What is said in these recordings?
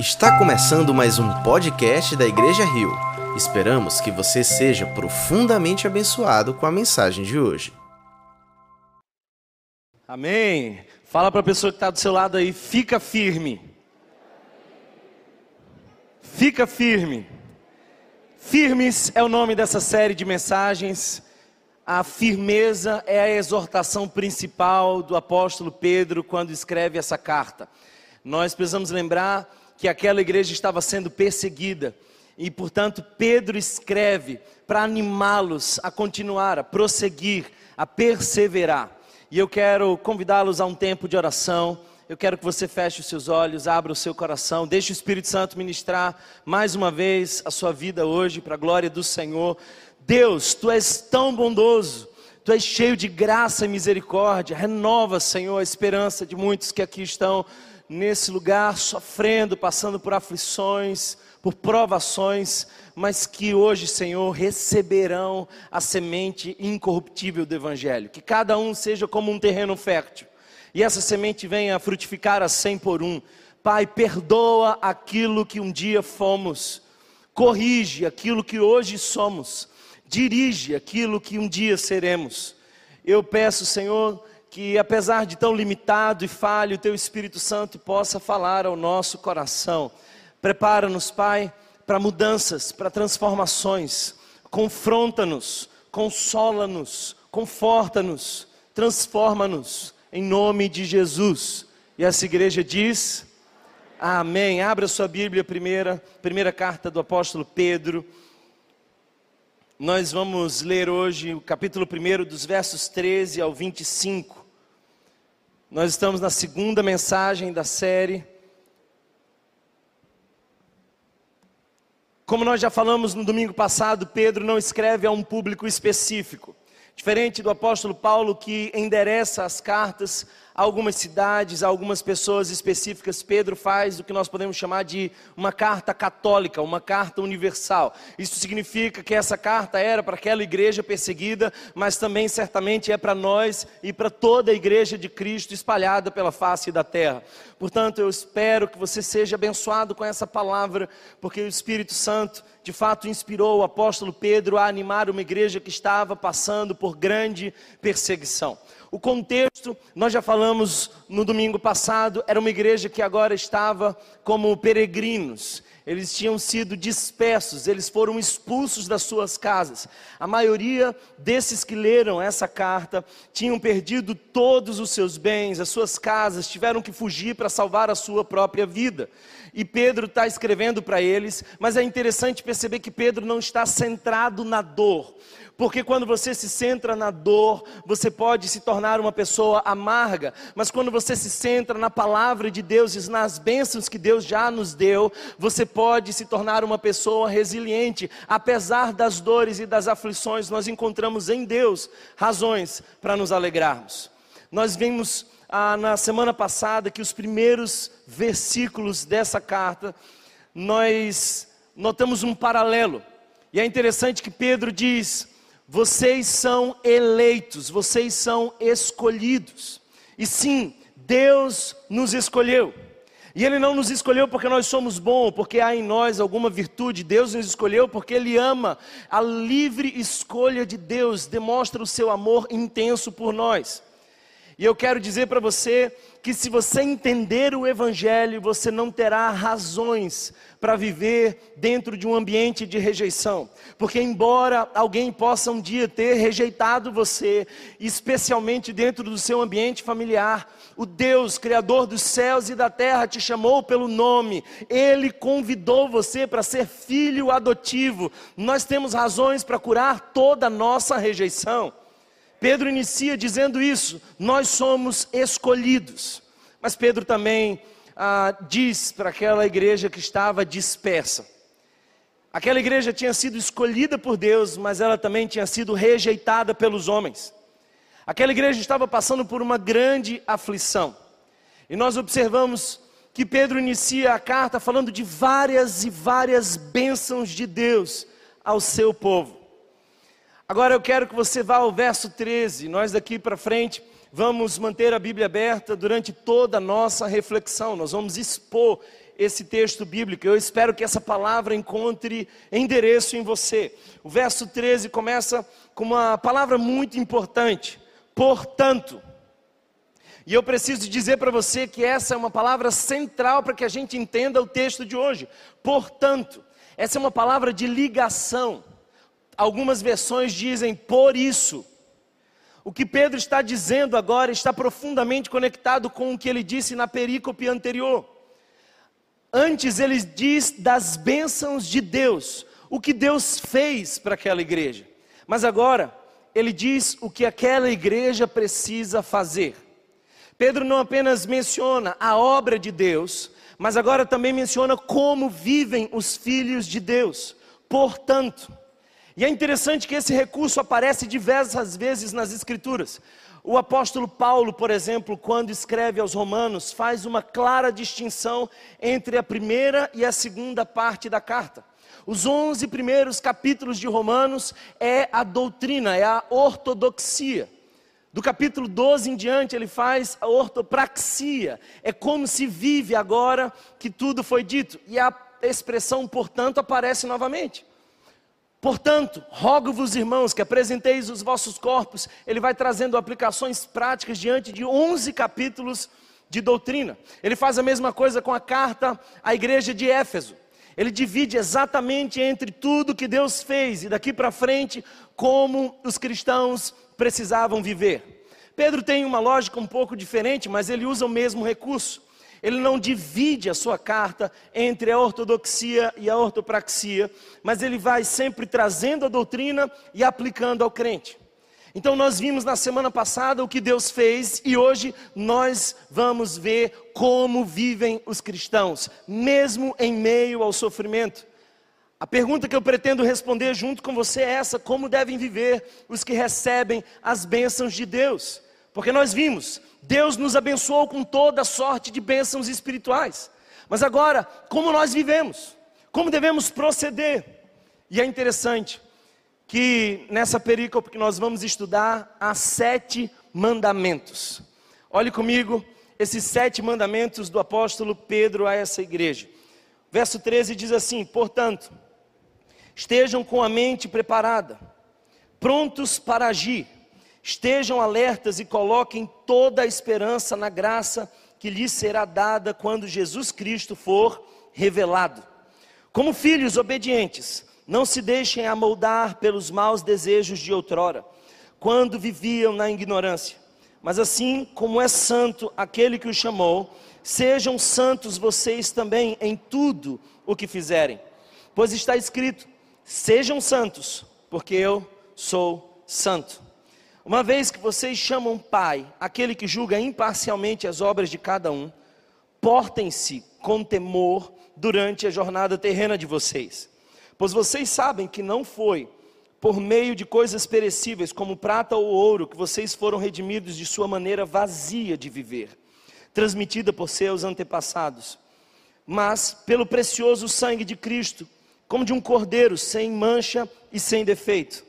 Está começando mais um podcast da Igreja Rio. Esperamos que você seja profundamente abençoado com a mensagem de hoje. Amém. Fala para a pessoa que está do seu lado aí, fica firme. Fica firme. Firmes é o nome dessa série de mensagens. A firmeza é a exortação principal do apóstolo Pedro quando escreve essa carta. Nós precisamos lembrar que aquela igreja estava sendo perseguida. E, portanto, Pedro escreve para animá-los a continuar, a prosseguir, a perseverar. E eu quero convidá-los a um tempo de oração. Eu quero que você feche os seus olhos, abra o seu coração, deixe o Espírito Santo ministrar mais uma vez a sua vida hoje, para a glória do Senhor. Deus, tu és tão bondoso, tu és cheio de graça e misericórdia. Renova, Senhor, a esperança de muitos que aqui estão nesse lugar sofrendo, passando por aflições, por provações, mas que hoje, Senhor, receberão a semente incorruptível do Evangelho. Que cada um seja como um terreno fértil e essa semente venha frutificar a cem por um. Pai, perdoa aquilo que um dia fomos, corrige aquilo que hoje somos, dirige aquilo que um dia seremos. Eu peço, Senhor, que apesar de tão limitado e falho, o Teu Espírito Santo possa falar ao nosso coração. Prepara-nos, Pai, para mudanças, para transformações. Confronta-nos, consola-nos, conforta-nos, transforma-nos, em nome de Jesus. E essa igreja diz: Amém. Abra sua Bíblia, primeira, primeira carta do apóstolo Pedro. Nós vamos ler hoje o capítulo 1, dos versos 13 ao 25. Nós estamos na segunda mensagem da série. Como nós já falamos no domingo passado, Pedro não escreve a um público específico. Diferente do apóstolo Paulo, que endereça as cartas algumas cidades, algumas pessoas específicas, Pedro faz o que nós podemos chamar de uma carta católica, uma carta universal. Isso significa que essa carta era para aquela igreja perseguida, mas também certamente é para nós e para toda a igreja de Cristo espalhada pela face da terra. Portanto, eu espero que você seja abençoado com essa palavra, porque o Espírito Santo de fato inspirou o apóstolo Pedro a animar uma igreja que estava passando por grande perseguição. O contexto, nós já falamos no domingo passado, era uma igreja que agora estava como peregrinos. Eles tinham sido dispersos, eles foram expulsos das suas casas. A maioria desses que leram essa carta tinham perdido todos os seus bens, as suas casas, tiveram que fugir para salvar a sua própria vida. E Pedro está escrevendo para eles, mas é interessante perceber que Pedro não está centrado na dor. Porque quando você se centra na dor, você pode se tornar uma pessoa amarga, mas quando você se centra na palavra de Deus e nas bênçãos que Deus já nos deu, você pode se tornar uma pessoa resiliente. Apesar das dores e das aflições, nós encontramos em Deus razões para nos alegrarmos. Nós vimos ah, na semana passada que os primeiros versículos dessa carta, nós notamos um paralelo. E é interessante que Pedro diz: vocês são eleitos, vocês são escolhidos. E sim, Deus nos escolheu. E Ele não nos escolheu porque nós somos bons, porque há em nós alguma virtude. Deus nos escolheu porque Ele ama. A livre escolha de Deus demonstra o seu amor intenso por nós. E eu quero dizer para você que se você entender o Evangelho, você não terá razões para viver dentro de um ambiente de rejeição. Porque, embora alguém possa um dia ter rejeitado você, especialmente dentro do seu ambiente familiar, o Deus, Criador dos céus e da terra, te chamou pelo nome, Ele convidou você para ser filho adotivo. Nós temos razões para curar toda a nossa rejeição. Pedro inicia dizendo isso: nós somos escolhidos. Mas Pedro também ah, diz para aquela igreja que estava dispersa. Aquela igreja tinha sido escolhida por Deus, mas ela também tinha sido rejeitada pelos homens. Aquela igreja estava passando por uma grande aflição. E nós observamos que Pedro inicia a carta falando de várias e várias bênçãos de Deus ao seu povo. Agora eu quero que você vá ao verso 13. Nós daqui para frente vamos manter a Bíblia aberta durante toda a nossa reflexão. Nós vamos expor esse texto bíblico. Eu espero que essa palavra encontre endereço em você. O verso 13 começa com uma palavra muito importante: portanto. E eu preciso dizer para você que essa é uma palavra central para que a gente entenda o texto de hoje. Portanto, essa é uma palavra de ligação. Algumas versões dizem por isso. O que Pedro está dizendo agora está profundamente conectado com o que ele disse na perícope anterior. Antes ele diz das bênçãos de Deus, o que Deus fez para aquela igreja. Mas agora ele diz o que aquela igreja precisa fazer. Pedro não apenas menciona a obra de Deus, mas agora também menciona como vivem os filhos de Deus. Portanto, e é interessante que esse recurso aparece diversas vezes nas Escrituras. O apóstolo Paulo, por exemplo, quando escreve aos Romanos, faz uma clara distinção entre a primeira e a segunda parte da carta. Os 11 primeiros capítulos de Romanos é a doutrina, é a ortodoxia. Do capítulo 12 em diante, ele faz a ortopraxia. É como se vive agora que tudo foi dito. E a expressão, portanto, aparece novamente. Portanto, rogo-vos, irmãos, que apresenteis os vossos corpos. Ele vai trazendo aplicações práticas diante de 11 capítulos de doutrina. Ele faz a mesma coisa com a carta à igreja de Éfeso. Ele divide exatamente entre tudo que Deus fez e daqui para frente como os cristãos precisavam viver. Pedro tem uma lógica um pouco diferente, mas ele usa o mesmo recurso. Ele não divide a sua carta entre a ortodoxia e a ortopraxia, mas ele vai sempre trazendo a doutrina e aplicando ao crente. Então nós vimos na semana passada o que Deus fez e hoje nós vamos ver como vivem os cristãos, mesmo em meio ao sofrimento. A pergunta que eu pretendo responder junto com você é essa: como devem viver os que recebem as bênçãos de Deus? Porque nós vimos, Deus nos abençoou com toda sorte de bênçãos espirituais. Mas agora, como nós vivemos? Como devemos proceder? E é interessante que nessa perícope que nós vamos estudar há sete mandamentos. Olhe comigo esses sete mandamentos do apóstolo Pedro a essa igreja. Verso 13 diz assim: Portanto, Estejam com a mente preparada, prontos para agir. Estejam alertas e coloquem toda a esperança na graça que lhes será dada quando Jesus Cristo for revelado. Como filhos obedientes, não se deixem amoldar pelos maus desejos de outrora, quando viviam na ignorância. Mas assim como é santo aquele que o chamou, sejam santos vocês também em tudo o que fizerem. Pois está escrito: Sejam santos, porque eu sou santo. Uma vez que vocês chamam Pai, aquele que julga imparcialmente as obras de cada um, portem-se com temor durante a jornada terrena de vocês, pois vocês sabem que não foi por meio de coisas perecíveis, como prata ou ouro, que vocês foram redimidos de sua maneira vazia de viver, transmitida por seus antepassados, mas pelo precioso sangue de Cristo como de um cordeiro sem mancha e sem defeito,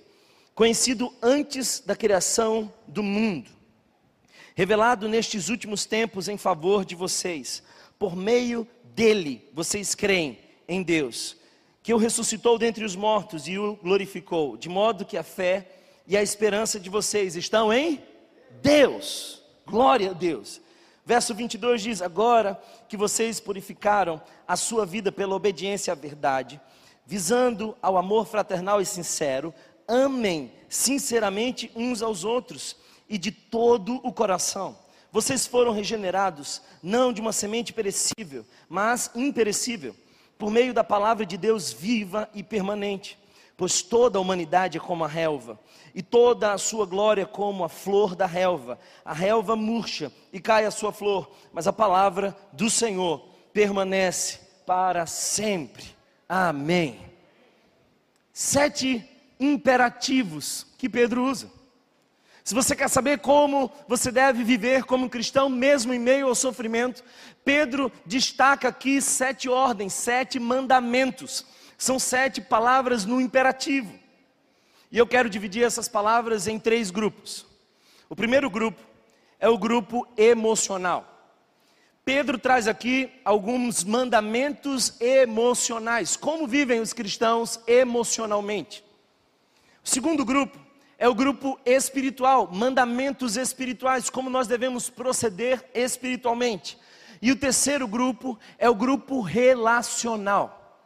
conhecido antes da criação do mundo, revelado nestes últimos tempos em favor de vocês. Por meio dele, vocês creem em Deus, que o ressuscitou dentre os mortos e o glorificou, de modo que a fé e a esperança de vocês estão em Deus. Glória a Deus. Verso 22 diz: Agora que vocês purificaram a sua vida pela obediência à verdade, visando ao amor fraternal e sincero, amem sinceramente uns aos outros e de todo o coração. Vocês foram regenerados não de uma semente perecível, mas imperecível, por meio da palavra de Deus viva e permanente. Pois toda a humanidade é como a relva, e toda a sua glória como a flor da relva. A relva murcha e cai a sua flor, mas a palavra do Senhor permanece para sempre. Amém. Sete imperativos que Pedro usa. Se você quer saber como você deve viver como cristão, mesmo em meio ao sofrimento, Pedro destaca aqui sete ordens, sete mandamentos. São sete palavras no imperativo. E eu quero dividir essas palavras em três grupos. O primeiro grupo é o grupo emocional. Pedro traz aqui alguns mandamentos emocionais. Como vivem os cristãos emocionalmente? O segundo grupo é o grupo espiritual, mandamentos espirituais, como nós devemos proceder espiritualmente. E o terceiro grupo é o grupo relacional.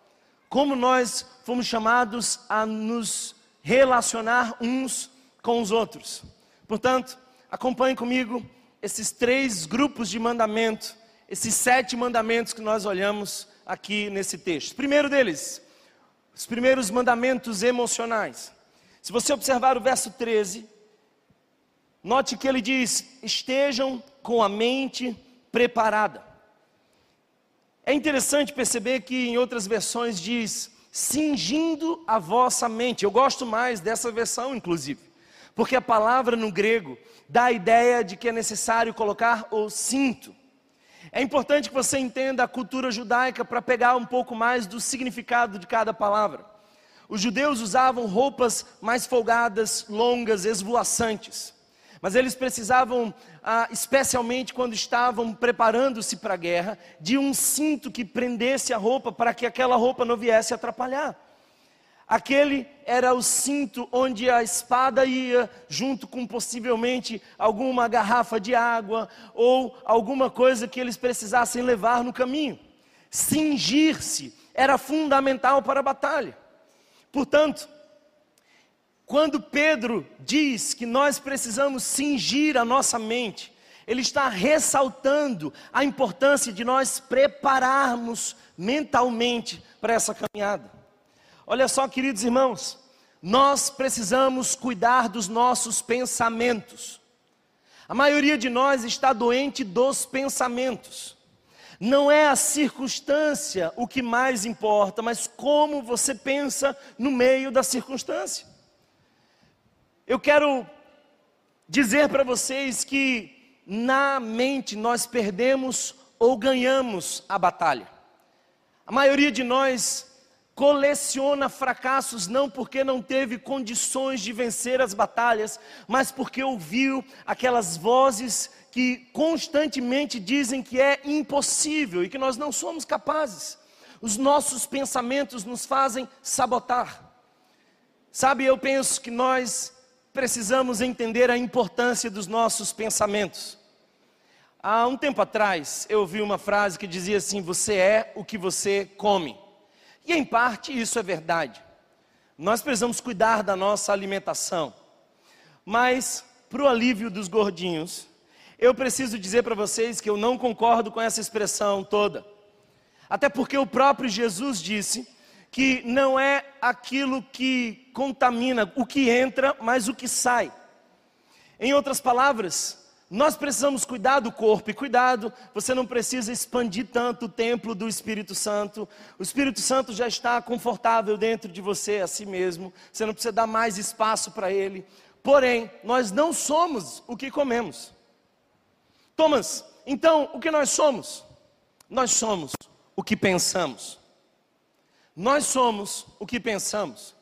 Como nós fomos chamados a nos relacionar uns com os outros. Portanto, acompanhe comigo esses três grupos de mandamento, esses sete mandamentos que nós olhamos aqui nesse texto. Primeiro deles, os primeiros mandamentos emocionais. Se você observar o verso 13, note que ele diz: estejam com a mente preparada. É interessante perceber que em outras versões diz: cingindo a vossa mente. Eu gosto mais dessa versão, inclusive, porque a palavra no grego dá a ideia de que é necessário colocar o cinto. É importante que você entenda a cultura judaica para pegar um pouco mais do significado de cada palavra. Os judeus usavam roupas mais folgadas, longas, esvoaçantes. Mas eles precisavam, ah, especialmente quando estavam preparando-se para a guerra, de um cinto que prendesse a roupa para que aquela roupa não viesse atrapalhar. Aquele era o cinto onde a espada ia, junto com possivelmente alguma garrafa de água ou alguma coisa que eles precisassem levar no caminho. Cingir-se era fundamental para a batalha. Portanto, quando Pedro diz que nós precisamos cingir a nossa mente, ele está ressaltando a importância de nós prepararmos mentalmente para essa caminhada. Olha só, queridos irmãos, nós precisamos cuidar dos nossos pensamentos. A maioria de nós está doente dos pensamentos. Não é a circunstância o que mais importa, mas como você pensa no meio da circunstância. Eu quero dizer para vocês que na mente nós perdemos ou ganhamos a batalha. A maioria de nós coleciona fracassos não porque não teve condições de vencer as batalhas, mas porque ouviu aquelas vozes que constantemente dizem que é impossível e que nós não somos capazes. Os nossos pensamentos nos fazem sabotar. Sabe, eu penso que nós precisamos entender a importância dos nossos pensamentos. Há um tempo atrás, eu ouvi uma frase que dizia assim: Você é o que você come. E em parte isso é verdade. Nós precisamos cuidar da nossa alimentação. Mas, para o alívio dos gordinhos, eu preciso dizer para vocês que eu não concordo com essa expressão toda. Até porque o próprio Jesus disse que não é aquilo que contamina, o que entra, mas o que sai. Em outras palavras, nós precisamos cuidar do corpo, e cuidado, você não precisa expandir tanto o templo do Espírito Santo. O Espírito Santo já está confortável dentro de você, a si mesmo. Você não precisa dar mais espaço para ele. Porém, nós não somos o que comemos. Thomas, então, o que nós somos? Nós somos o que pensamos. Nós somos o que pensamos.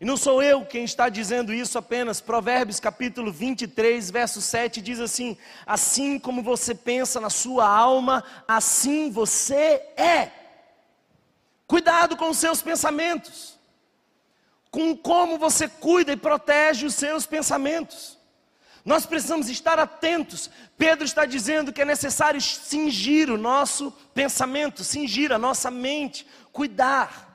E não sou eu quem está dizendo isso apenas. Provérbios capítulo 23, verso 7 diz assim: Assim como você pensa na sua alma, assim você é. Cuidado com os seus pensamentos, com como você cuida e protege os seus pensamentos. Nós precisamos estar atentos. Pedro está dizendo que é necessário cingir o nosso pensamento, cingir a nossa mente, cuidar.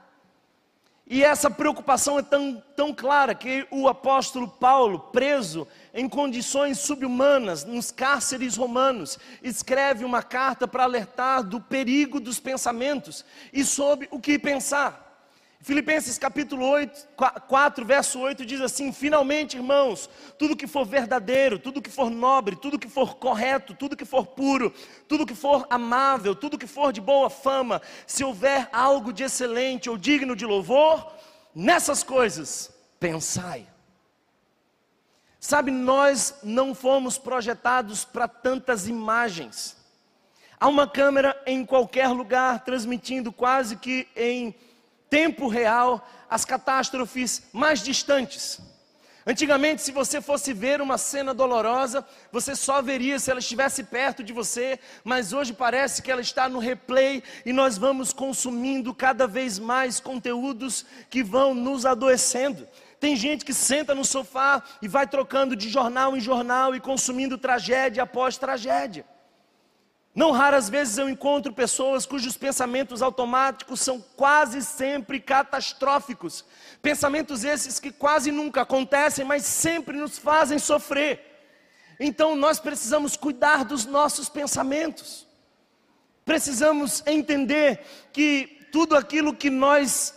E essa preocupação é tão, tão clara que o apóstolo Paulo, preso em condições subhumanas, nos cárceres romanos, escreve uma carta para alertar do perigo dos pensamentos e sobre o que pensar. Filipenses capítulo 8, 4, verso 8 diz assim: Finalmente, irmãos, tudo que for verdadeiro, tudo que for nobre, tudo que for correto, tudo que for puro, tudo que for amável, tudo que for de boa fama, se houver algo de excelente ou digno de louvor, nessas coisas pensai. Sabe, nós não fomos projetados para tantas imagens. Há uma câmera em qualquer lugar transmitindo quase que em tempo real as catástrofes mais distantes. Antigamente, se você fosse ver uma cena dolorosa, você só veria se ela estivesse perto de você, mas hoje parece que ela está no replay e nós vamos consumindo cada vez mais conteúdos que vão nos adoecendo. Tem gente que senta no sofá e vai trocando de jornal em jornal e consumindo tragédia após tragédia. Não raras vezes eu encontro pessoas cujos pensamentos automáticos são quase sempre catastróficos. Pensamentos esses que quase nunca acontecem, mas sempre nos fazem sofrer. Então nós precisamos cuidar dos nossos pensamentos. Precisamos entender que tudo aquilo que nós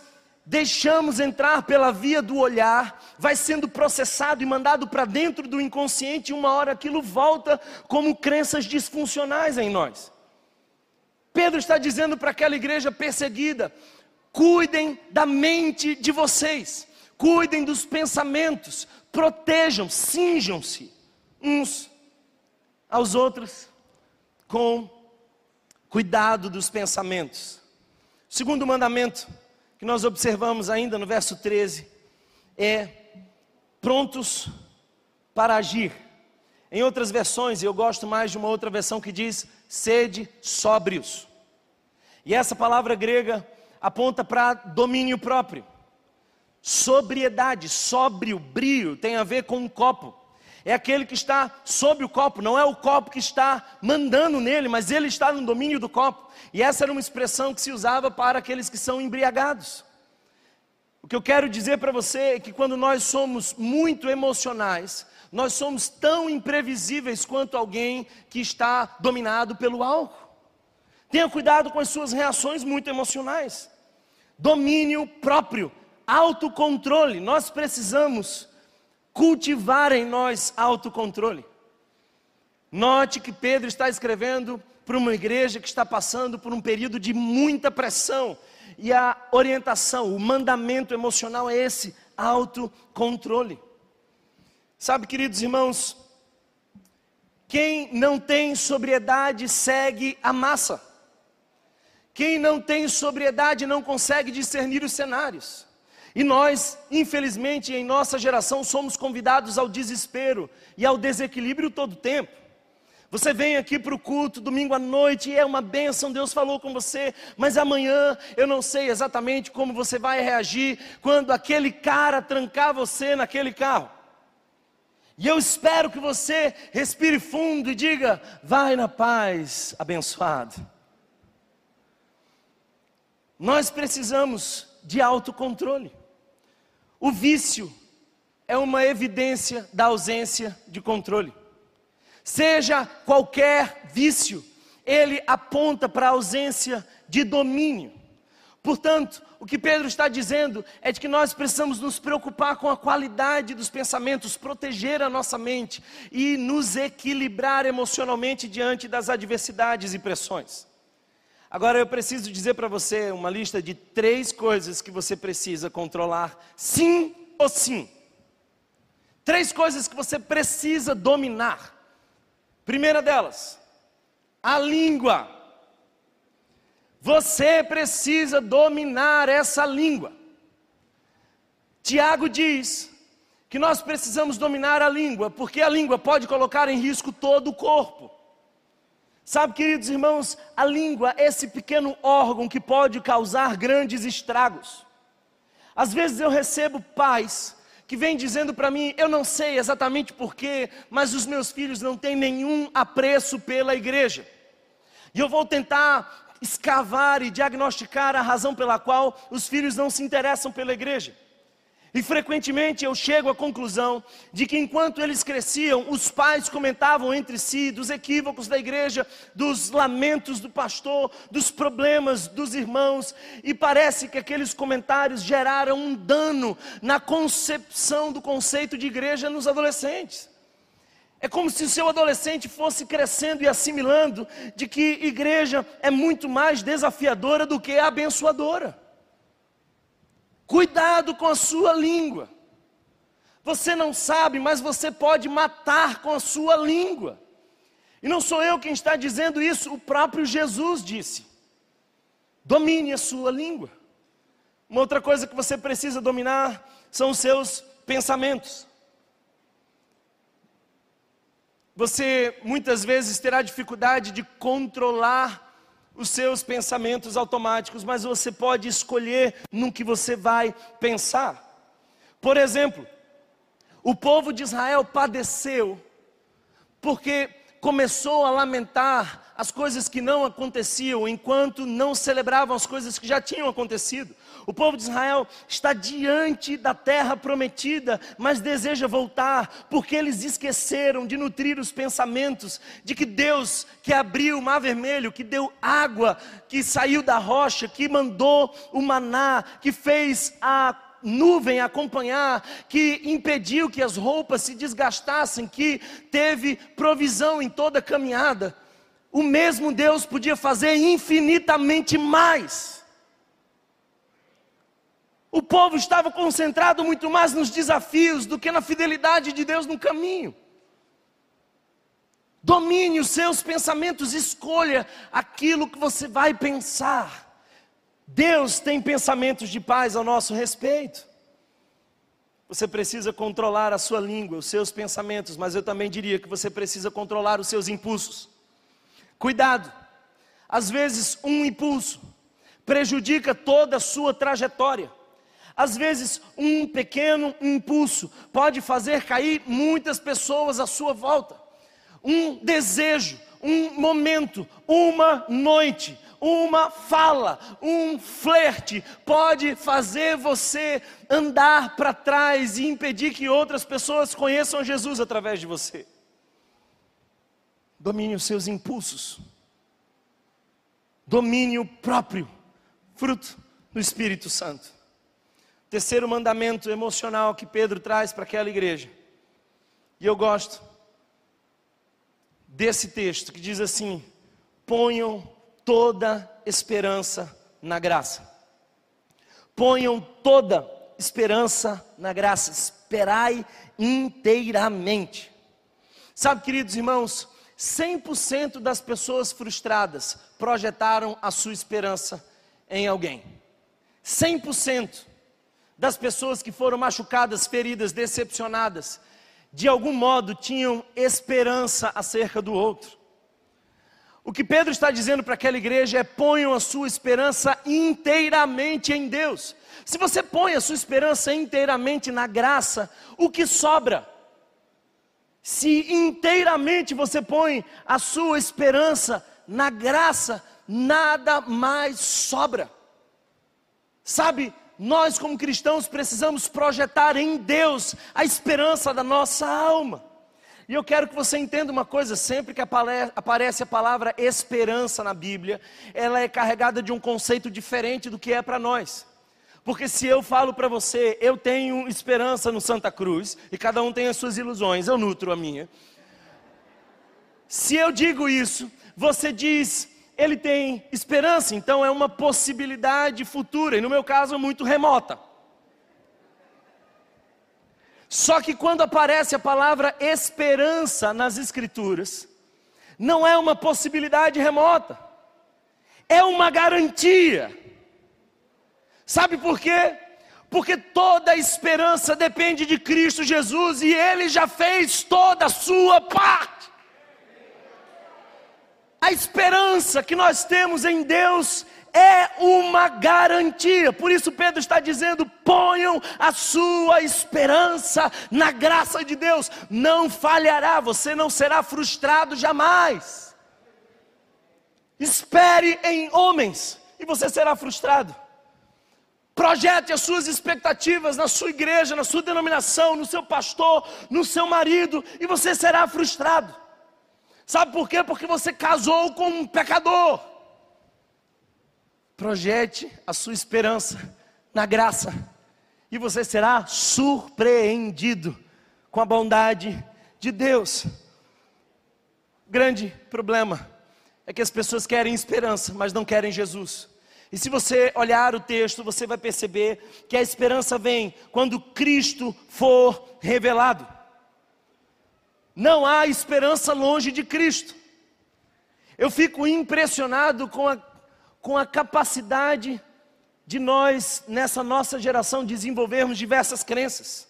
deixamos entrar pela via do olhar, vai sendo processado e mandado para dentro do inconsciente, e uma hora aquilo volta como crenças disfuncionais em nós. Pedro está dizendo para aquela igreja perseguida: cuidem da mente de vocês, cuidem dos pensamentos, protejam, cinjam-se uns aos outros com cuidado dos pensamentos. Segundo mandamento, que nós observamos ainda no verso 13 é prontos para agir. Em outras versões, eu gosto mais de uma outra versão que diz sede sóbrios. E essa palavra grega aponta para domínio próprio. Sobriedade, sóbrio, brio, tem a ver com um copo. É aquele que está sob o copo, não é o copo que está mandando nele, mas ele está no domínio do copo. E essa era uma expressão que se usava para aqueles que são embriagados. O que eu quero dizer para você é que quando nós somos muito emocionais, nós somos tão imprevisíveis quanto alguém que está dominado pelo álcool. Tenha cuidado com as suas reações muito emocionais. Domínio próprio, autocontrole. Nós precisamos cultivar em nós autocontrole. Note que Pedro está escrevendo para uma igreja que está passando por um período de muita pressão. E a orientação, o mandamento emocional é esse: autocontrole. Sabe, queridos irmãos, quem não tem sobriedade segue a massa. Quem não tem sobriedade não consegue discernir os cenários. E nós, infelizmente, em nossa geração, somos convidados ao desespero e ao desequilíbrio todo o tempo. Você vem aqui para o culto domingo à noite e é uma bênção, Deus falou com você, mas amanhã eu não sei exatamente como você vai reagir quando aquele cara trancar você naquele carro. E eu espero que você respire fundo e diga: vai na paz, abençoado. Nós precisamos de autocontrole. O vício é uma evidência da ausência de controle. Seja qualquer vício, ele aponta para a ausência de domínio. Portanto, o que Pedro está dizendo é de que nós precisamos nos preocupar com a qualidade dos pensamentos, proteger a nossa mente e nos equilibrar emocionalmente diante das adversidades e pressões. Agora eu preciso dizer para você uma lista de três coisas que você precisa controlar, sim ou sim. Três coisas que você precisa dominar. Primeira delas, a língua. Você precisa dominar essa língua. Tiago diz que nós precisamos dominar a língua, porque a língua pode colocar em risco todo o corpo. Sabe, queridos irmãos, a língua é esse pequeno órgão que pode causar grandes estragos. Às vezes eu recebo pais que vem dizendo para mim, eu não sei exatamente porquê, mas os meus filhos não têm nenhum apreço pela igreja. E eu vou tentar escavar e diagnosticar a razão pela qual os filhos não se interessam pela igreja. E frequentemente eu chego à conclusão de que enquanto eles cresciam, os pais comentavam entre si dos equívocos da igreja, dos lamentos do pastor, dos problemas dos irmãos, e parece que aqueles comentários geraram um dano na concepção do conceito de igreja nos adolescentes. É como se o seu adolescente fosse crescendo e assimilando de que igreja é muito mais desafiadora do que abençoadora. Cuidado com a sua língua. Você não sabe, mas você pode matar com a sua língua. E não sou eu quem está dizendo isso, o próprio Jesus disse: domine a sua língua. Uma outra coisa que você precisa dominar são os seus pensamentos. Você muitas vezes terá dificuldade de controlar os seus pensamentos automáticos, mas você pode escolher no que você vai pensar. Por exemplo, o povo de Israel padeceu porque começou a lamentar as coisas que não aconteciam, enquanto não celebravam as coisas que já tinham acontecido. O povo de Israel está diante da terra prometida, mas deseja voltar, porque eles esqueceram de nutrir os pensamentos de que Deus que abriu o mar vermelho, que deu água, que saiu da rocha, que mandou o maná, que fez a nuvem acompanhar, que impediu que as roupas se desgastassem, que teve provisão em toda a caminhada o mesmo Deus podia fazer infinitamente mais. O povo estava concentrado muito mais nos desafios do que na fidelidade de Deus no caminho. Domine os seus pensamentos, escolha aquilo que você vai pensar. Deus tem pensamentos de paz ao nosso respeito. Você precisa controlar a sua língua, os seus pensamentos, mas eu também diria que você precisa controlar os seus impulsos. Cuidado, às vezes um impulso prejudica toda a sua trajetória. Às vezes, um pequeno impulso pode fazer cair muitas pessoas à sua volta. Um desejo, um momento, uma noite, uma fala, um flerte pode fazer você andar para trás e impedir que outras pessoas conheçam Jesus através de você. Domine os seus impulsos. Domínio próprio, fruto do Espírito Santo. Terceiro mandamento emocional que Pedro traz para aquela igreja. E eu gosto desse texto que diz assim: ponham toda esperança na graça. Ponham toda esperança na graça. Esperai inteiramente. Sabe, queridos irmãos, 100% das pessoas frustradas projetaram a sua esperança em alguém. 100% das pessoas que foram machucadas, feridas, decepcionadas, de algum modo tinham esperança acerca do outro. O que Pedro está dizendo para aquela igreja é: ponham a sua esperança inteiramente em Deus. Se você põe a sua esperança inteiramente na graça, o que sobra? Se inteiramente você põe a sua esperança na graça, nada mais sobra. Sabe, nós como cristãos precisamos projetar em Deus a esperança da nossa alma. E eu quero que você entenda uma coisa: sempre que aparece a palavra esperança na Bíblia, ela é carregada de um conceito diferente do que é para nós. Porque se eu falo para você, eu tenho esperança no Santa Cruz, e cada um tem as suas ilusões, eu nutro a minha. Se eu digo isso, você diz, ele tem esperança, então é uma possibilidade futura, e no meu caso, muito remota. Só que quando aparece a palavra esperança nas Escrituras, não é uma possibilidade remota, é uma garantia. Sabe por quê? Porque toda esperança depende de Cristo Jesus e Ele já fez toda a sua parte. A esperança que nós temos em Deus é uma garantia. Por isso Pedro está dizendo: ponham a sua esperança na graça de Deus. Não falhará, você não será frustrado jamais. Espere em homens e você será frustrado. Projete as suas expectativas na sua igreja, na sua denominação, no seu pastor, no seu marido, e você será frustrado. Sabe por quê? Porque você casou com um pecador. Projete a sua esperança na graça, e você será surpreendido com a bondade de Deus. O grande problema é que as pessoas querem esperança, mas não querem Jesus. E se você olhar o texto, você vai perceber que a esperança vem quando Cristo for revelado. Não há esperança longe de Cristo. Eu fico impressionado com a, com a capacidade de nós, nessa nossa geração, desenvolvermos diversas crenças.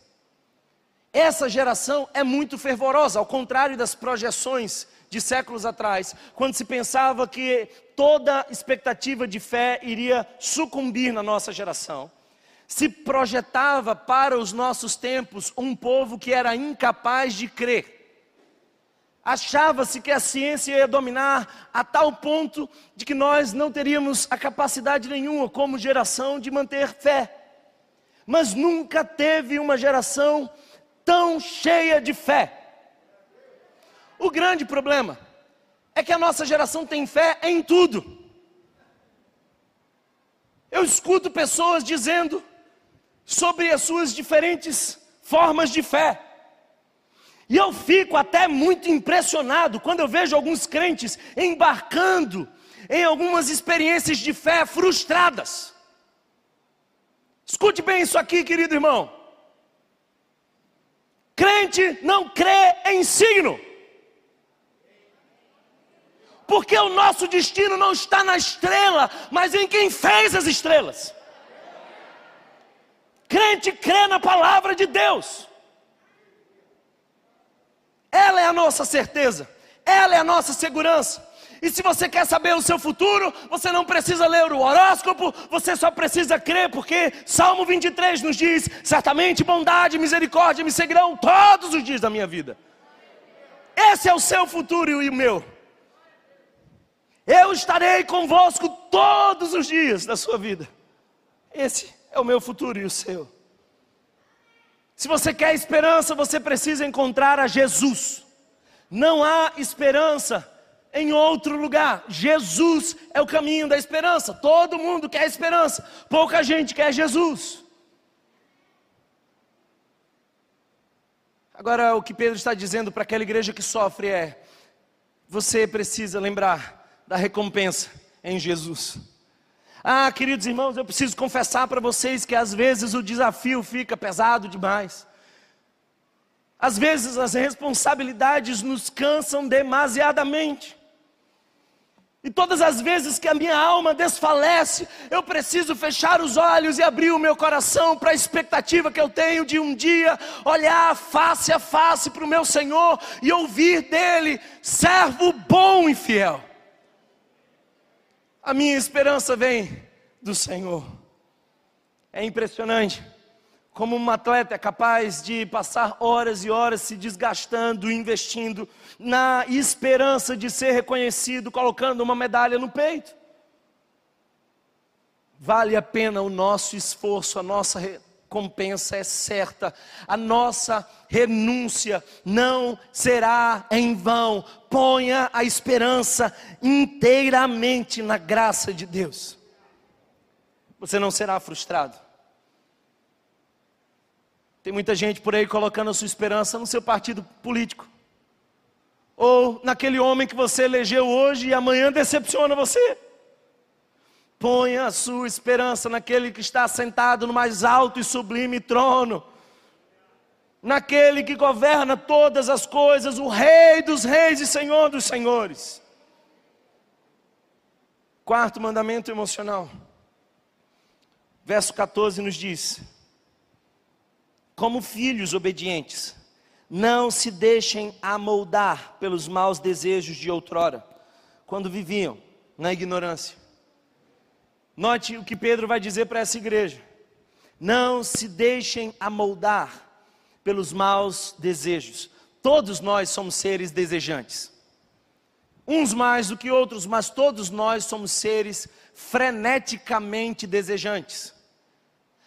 Essa geração é muito fervorosa, ao contrário das projeções de séculos atrás, quando se pensava que toda expectativa de fé iria sucumbir na nossa geração. Se projetava para os nossos tempos um povo que era incapaz de crer. Achava-se que a ciência ia dominar a tal ponto de que nós não teríamos a capacidade nenhuma, como geração, de manter fé. Mas nunca teve uma geração tão cheia de fé. O grande problema é que a nossa geração tem fé em tudo. Eu escuto pessoas dizendo sobre as suas diferentes formas de fé. E eu fico até muito impressionado quando eu vejo alguns crentes embarcando em algumas experiências de fé frustradas. Escute bem isso aqui, querido irmão. Crente não crê em signo porque o nosso destino não está na estrela, mas em quem fez as estrelas. Crente crê na palavra de Deus, ela é a nossa certeza, ela é a nossa segurança. E se você quer saber o seu futuro, você não precisa ler o horóscopo, você só precisa crer, porque Salmo 23 nos diz: certamente bondade misericórdia me seguirão todos os dias da minha vida. Esse é o seu futuro e o meu. Eu estarei convosco todos os dias da sua vida. Esse é o meu futuro e o seu. Se você quer esperança, você precisa encontrar a Jesus. Não há esperança em outro lugar. Jesus é o caminho da esperança. Todo mundo quer esperança, pouca gente quer Jesus. Agora, o que Pedro está dizendo para aquela igreja que sofre é: você precisa lembrar da recompensa em Jesus. Ah, queridos irmãos, eu preciso confessar para vocês que às vezes o desafio fica pesado demais. Às vezes as responsabilidades nos cansam demasiadamente. E todas as vezes que a minha alma desfalece, eu preciso fechar os olhos e abrir o meu coração para a expectativa que eu tenho de um dia olhar face a face para o meu Senhor e ouvir dele, servo bom e fiel. A minha esperança vem do Senhor. É impressionante como um atleta é capaz de passar horas e horas se desgastando, investindo na esperança de ser reconhecido, colocando uma medalha no peito. Vale a pena o nosso esforço, a nossa recompensa é certa, a nossa renúncia não será em vão. Ponha a esperança inteiramente na graça de Deus. Você não será frustrado. Tem muita gente por aí colocando a sua esperança no seu partido político. Ou naquele homem que você elegeu hoje e amanhã decepciona você. Ponha a sua esperança naquele que está sentado no mais alto e sublime trono, naquele que governa todas as coisas, o Rei dos Reis e Senhor dos Senhores. Quarto mandamento emocional, verso 14 nos diz: Como filhos obedientes, não se deixem amoldar pelos maus desejos de outrora, quando viviam na ignorância. Note o que Pedro vai dizer para essa igreja: não se deixem amoldar pelos maus desejos. Todos nós somos seres desejantes. Uns mais do que outros, mas todos nós somos seres freneticamente desejantes.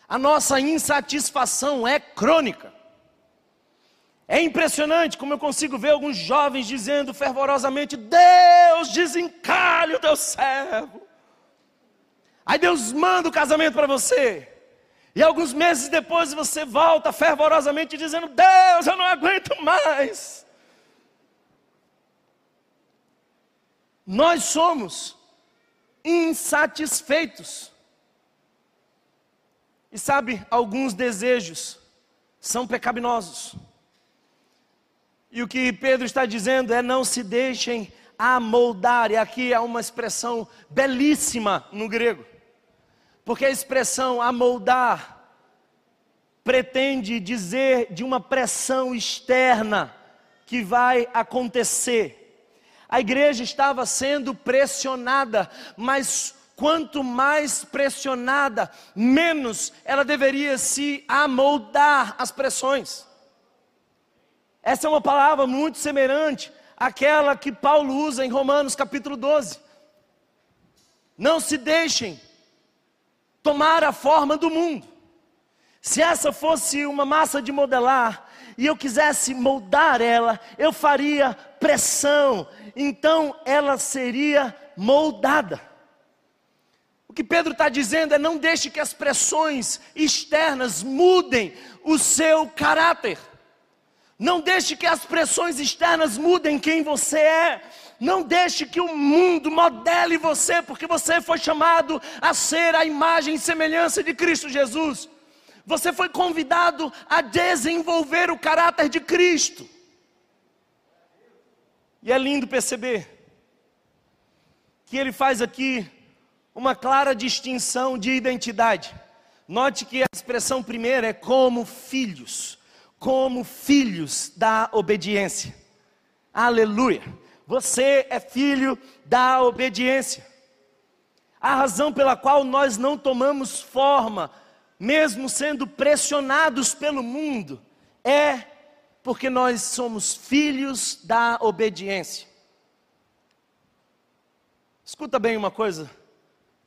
A nossa insatisfação é crônica. É impressionante como eu consigo ver alguns jovens dizendo fervorosamente: Deus desencalhe o teu servo. Aí Deus manda o casamento para você. E alguns meses depois você volta fervorosamente dizendo: Deus, eu não aguento mais. Nós somos insatisfeitos. E sabe, alguns desejos são pecaminosos. E o que Pedro está dizendo é: não se deixem amoldar. E aqui há uma expressão belíssima no grego. Porque a expressão amoldar pretende dizer de uma pressão externa que vai acontecer. A igreja estava sendo pressionada, mas quanto mais pressionada, menos ela deveria se amoldar às pressões. Essa é uma palavra muito semelhante àquela que Paulo usa em Romanos capítulo 12. Não se deixem tomar a forma do mundo. Se essa fosse uma massa de modelar e eu quisesse moldar ela, eu faria pressão, então ela seria moldada. O que Pedro está dizendo é: não deixe que as pressões externas mudem o seu caráter. Não deixe que as pressões externas mudem quem você é. Não deixe que o mundo modele você, porque você foi chamado a ser a imagem e semelhança de Cristo Jesus. Você foi convidado a desenvolver o caráter de Cristo. E é lindo perceber que ele faz aqui uma clara distinção de identidade. Note que a expressão primeira é como filhos, como filhos da obediência. Aleluia. Você é filho da obediência. A razão pela qual nós não tomamos forma, mesmo sendo pressionados pelo mundo, é porque nós somos filhos da obediência. Escuta bem uma coisa: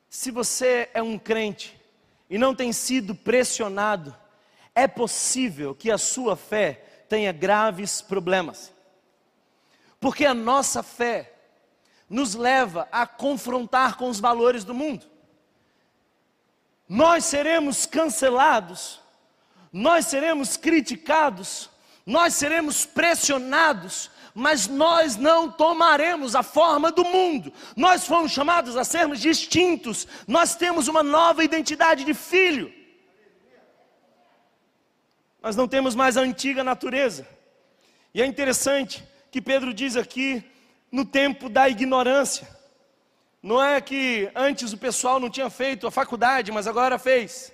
se você é um crente e não tem sido pressionado, é possível que a sua fé tenha graves problemas. Porque a nossa fé nos leva a confrontar com os valores do mundo. Nós seremos cancelados, nós seremos criticados, nós seremos pressionados mas nós não tomaremos a forma do mundo. Nós fomos chamados a sermos distintos. Nós temos uma nova identidade de filho. Nós não temos mais a antiga natureza. E é interessante que Pedro diz aqui no tempo da ignorância. Não é que antes o pessoal não tinha feito a faculdade, mas agora fez.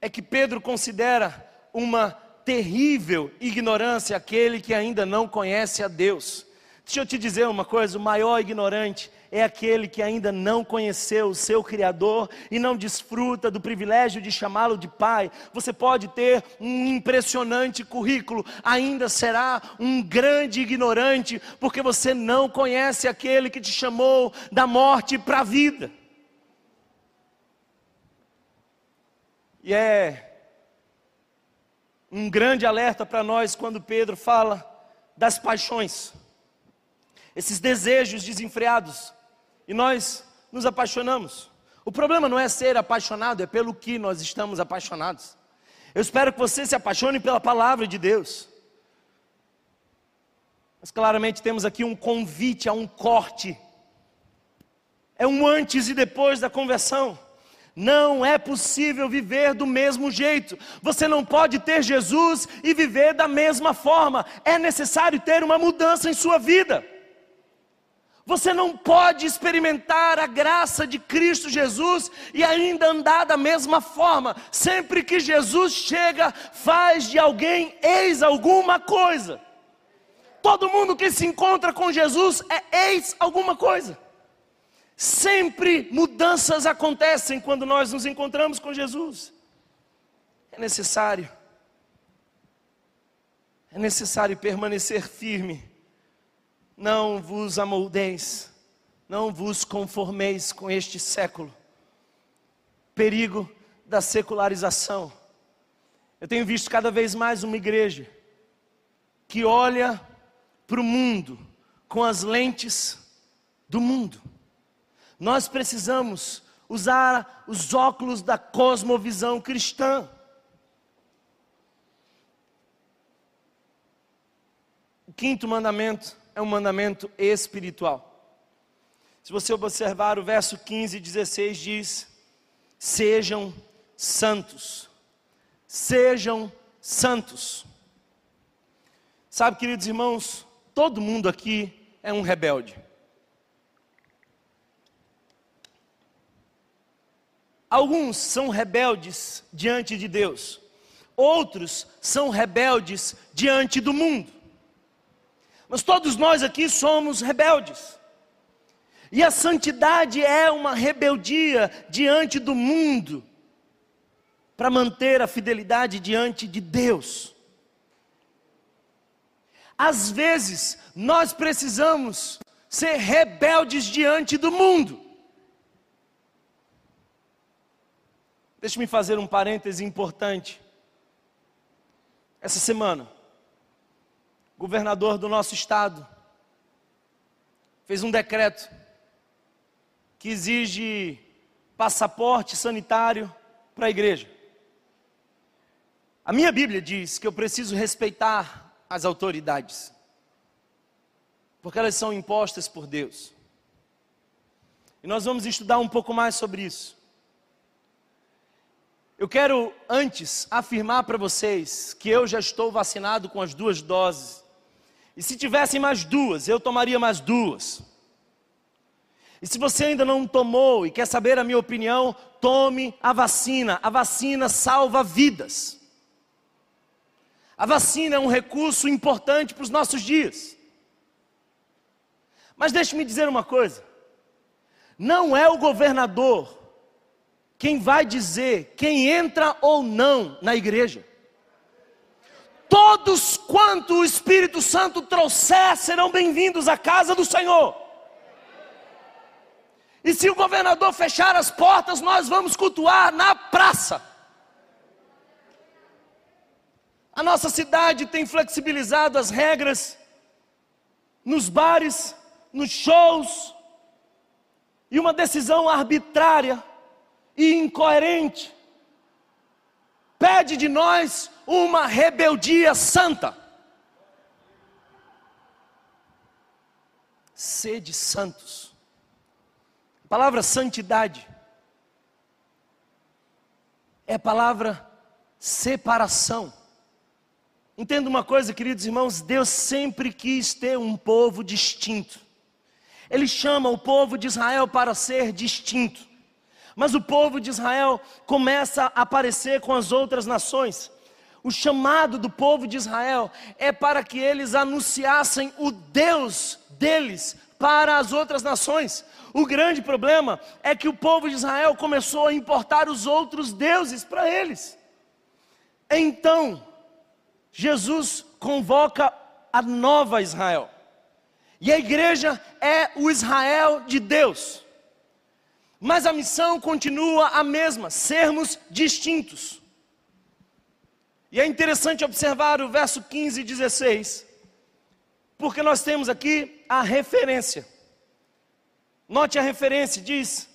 É que Pedro considera uma terrível ignorância aquele que ainda não conhece a Deus. Deixa eu te dizer uma coisa: o maior ignorante é aquele que ainda não conheceu o seu Criador e não desfruta do privilégio de chamá-lo de Pai. Você pode ter um impressionante currículo, ainda será um grande ignorante, porque você não conhece aquele que te chamou da morte para a vida. E é um grande alerta para nós quando Pedro fala das paixões, esses desejos desenfreados, e nós nos apaixonamos. O problema não é ser apaixonado, é pelo que nós estamos apaixonados. Eu espero que você se apaixone pela palavra de Deus. Mas claramente temos aqui um convite a um corte. É um antes e depois da conversão. Não é possível viver do mesmo jeito. Você não pode ter Jesus e viver da mesma forma. É necessário ter uma mudança em sua vida. Você não pode experimentar a graça de Cristo Jesus e ainda andar da mesma forma. Sempre que Jesus chega, faz de alguém eis alguma coisa. Todo mundo que se encontra com Jesus é eis alguma coisa. Sempre mudanças acontecem quando nós nos encontramos com Jesus. É necessário, é necessário permanecer firme. Não vos amoldeis, não vos conformeis com este século. Perigo da secularização. Eu tenho visto cada vez mais uma igreja que olha para o mundo com as lentes do mundo. Nós precisamos usar os óculos da cosmovisão cristã. O quinto mandamento é um mandamento espiritual. Se você observar o verso 15 e 16 diz: Sejam santos. Sejam santos. Sabe, queridos irmãos, todo mundo aqui é um rebelde. Alguns são rebeldes diante de Deus. outros são rebeldes diante do mundo. Mas todos nós aqui somos rebeldes. E a santidade é uma rebeldia diante do mundo, para manter a fidelidade diante de Deus. Às vezes, nós precisamos ser rebeldes diante do mundo. Deixe-me fazer um parêntese importante. Essa semana, governador do nosso estado fez um decreto que exige passaporte sanitário para a igreja. A minha Bíblia diz que eu preciso respeitar as autoridades, porque elas são impostas por Deus. E nós vamos estudar um pouco mais sobre isso. Eu quero antes afirmar para vocês que eu já estou vacinado com as duas doses. E se tivessem mais duas, eu tomaria mais duas. E se você ainda não tomou e quer saber a minha opinião, tome a vacina. A vacina salva vidas. A vacina é um recurso importante para os nossos dias. Mas deixe-me dizer uma coisa: não é o governador quem vai dizer quem entra ou não na igreja. Todos quanto o Espírito Santo trouxer serão bem-vindos à casa do Senhor. E se o governador fechar as portas, nós vamos cultuar na praça. A nossa cidade tem flexibilizado as regras nos bares, nos shows, e uma decisão arbitrária e incoerente pede de nós uma rebeldia santa. Sede santos. A palavra santidade é palavra separação. Entenda uma coisa, queridos irmãos: Deus sempre quis ter um povo distinto. Ele chama o povo de Israel para ser distinto. Mas o povo de Israel começa a aparecer com as outras nações. O chamado do povo de Israel é para que eles anunciassem o Deus deles para as outras nações. O grande problema é que o povo de Israel começou a importar os outros deuses para eles. Então, Jesus convoca a nova Israel. E a igreja é o Israel de Deus. Mas a missão continua a mesma: sermos distintos. E é interessante observar o verso 15 e 16, porque nós temos aqui a referência. Note a referência, diz: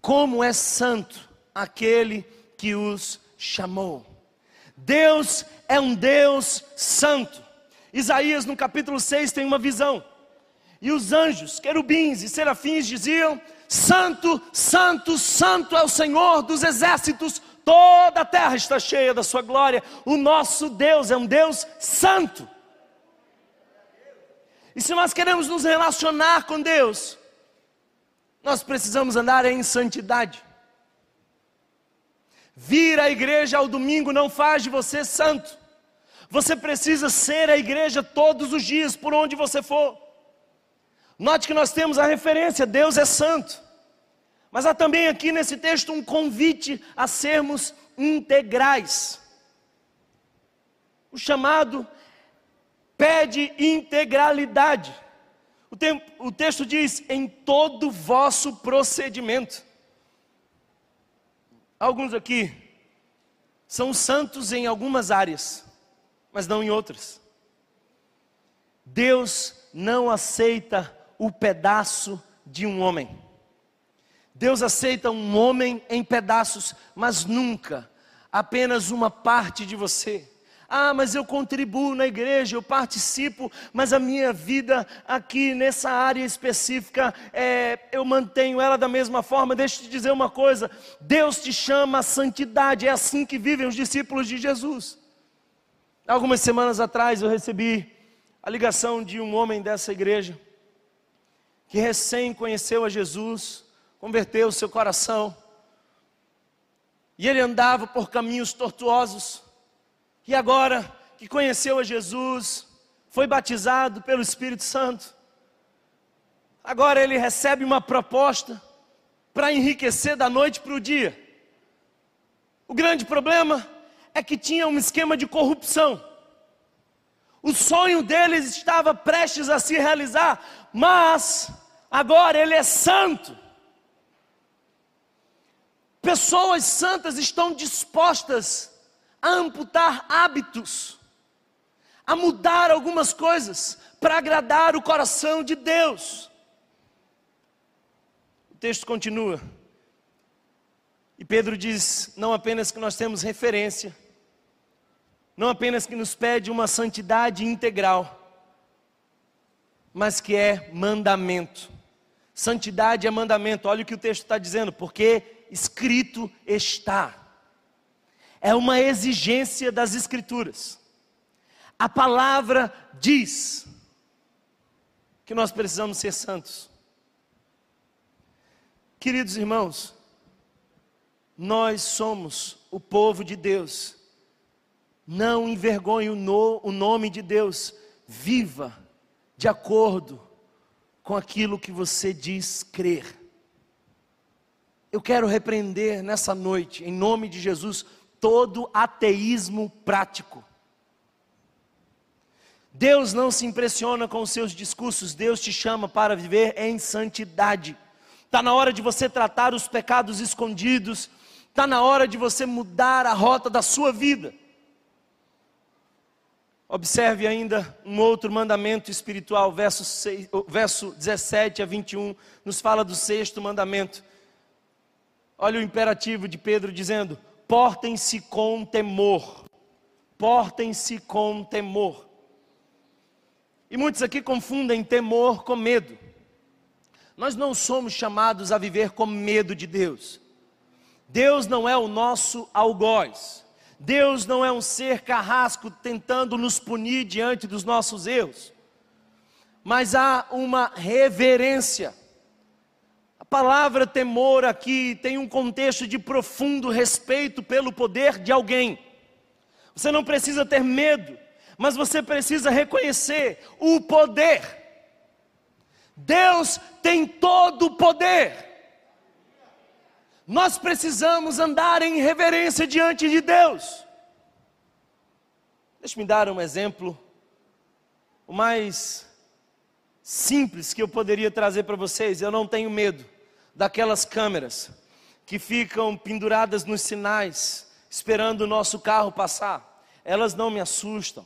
Como é santo aquele que os chamou. Deus é um Deus santo. Isaías no capítulo 6 tem uma visão. E os anjos, querubins e serafins diziam: Santo, Santo, Santo é o Senhor dos exércitos, toda a terra está cheia da sua glória. O nosso Deus é um Deus santo. E se nós queremos nos relacionar com Deus, nós precisamos andar em santidade. Vir à igreja ao domingo não faz de você santo. Você precisa ser a igreja todos os dias, por onde você for. Note que nós temos a referência: Deus é santo. Mas há também aqui nesse texto um convite a sermos integrais. O chamado pede integralidade. O, tempo, o texto diz: em todo vosso procedimento. Alguns aqui são santos em algumas áreas, mas não em outras. Deus não aceita o pedaço de um homem. Deus aceita um homem em pedaços, mas nunca apenas uma parte de você. Ah, mas eu contribuo na igreja, eu participo, mas a minha vida aqui nessa área específica, é, eu mantenho ela da mesma forma. Deixa eu te dizer uma coisa: Deus te chama à santidade, é assim que vivem os discípulos de Jesus. Algumas semanas atrás eu recebi a ligação de um homem dessa igreja, que recém conheceu a Jesus, converteu o seu coração. E ele andava por caminhos tortuosos. E agora que conheceu a Jesus, foi batizado pelo Espírito Santo, agora ele recebe uma proposta para enriquecer da noite para o dia. O grande problema é que tinha um esquema de corrupção. O sonho deles estava prestes a se realizar, mas agora ele é santo. Pessoas santas estão dispostas a amputar hábitos, a mudar algumas coisas para agradar o coração de Deus. O texto continua. E Pedro diz: não apenas que nós temos referência, não apenas que nos pede uma santidade integral, mas que é mandamento. Santidade é mandamento, olha o que o texto está dizendo, porque escrito está. É uma exigência das Escrituras. A palavra diz que nós precisamos ser santos. Queridos irmãos, nós somos o povo de Deus não envergonhe o, no, o nome de Deus. Viva de acordo com aquilo que você diz crer. Eu quero repreender nessa noite, em nome de Jesus, todo ateísmo prático. Deus não se impressiona com os seus discursos, Deus te chama para viver em santidade. Está na hora de você tratar os pecados escondidos, está na hora de você mudar a rota da sua vida. Observe ainda um outro mandamento espiritual, verso, 6, verso 17 a 21, nos fala do sexto mandamento. Olha o imperativo de Pedro dizendo: portem-se com temor. Portem-se com temor. E muitos aqui confundem temor com medo. Nós não somos chamados a viver com medo de Deus. Deus não é o nosso algoz. Deus não é um ser carrasco tentando nos punir diante dos nossos erros, mas há uma reverência. A palavra temor aqui tem um contexto de profundo respeito pelo poder de alguém. Você não precisa ter medo, mas você precisa reconhecer o poder. Deus tem todo o poder. Nós precisamos andar em reverência diante de Deus. Deixe-me dar um exemplo, o mais simples que eu poderia trazer para vocês. Eu não tenho medo daquelas câmeras que ficam penduradas nos sinais, esperando o nosso carro passar. Elas não me assustam,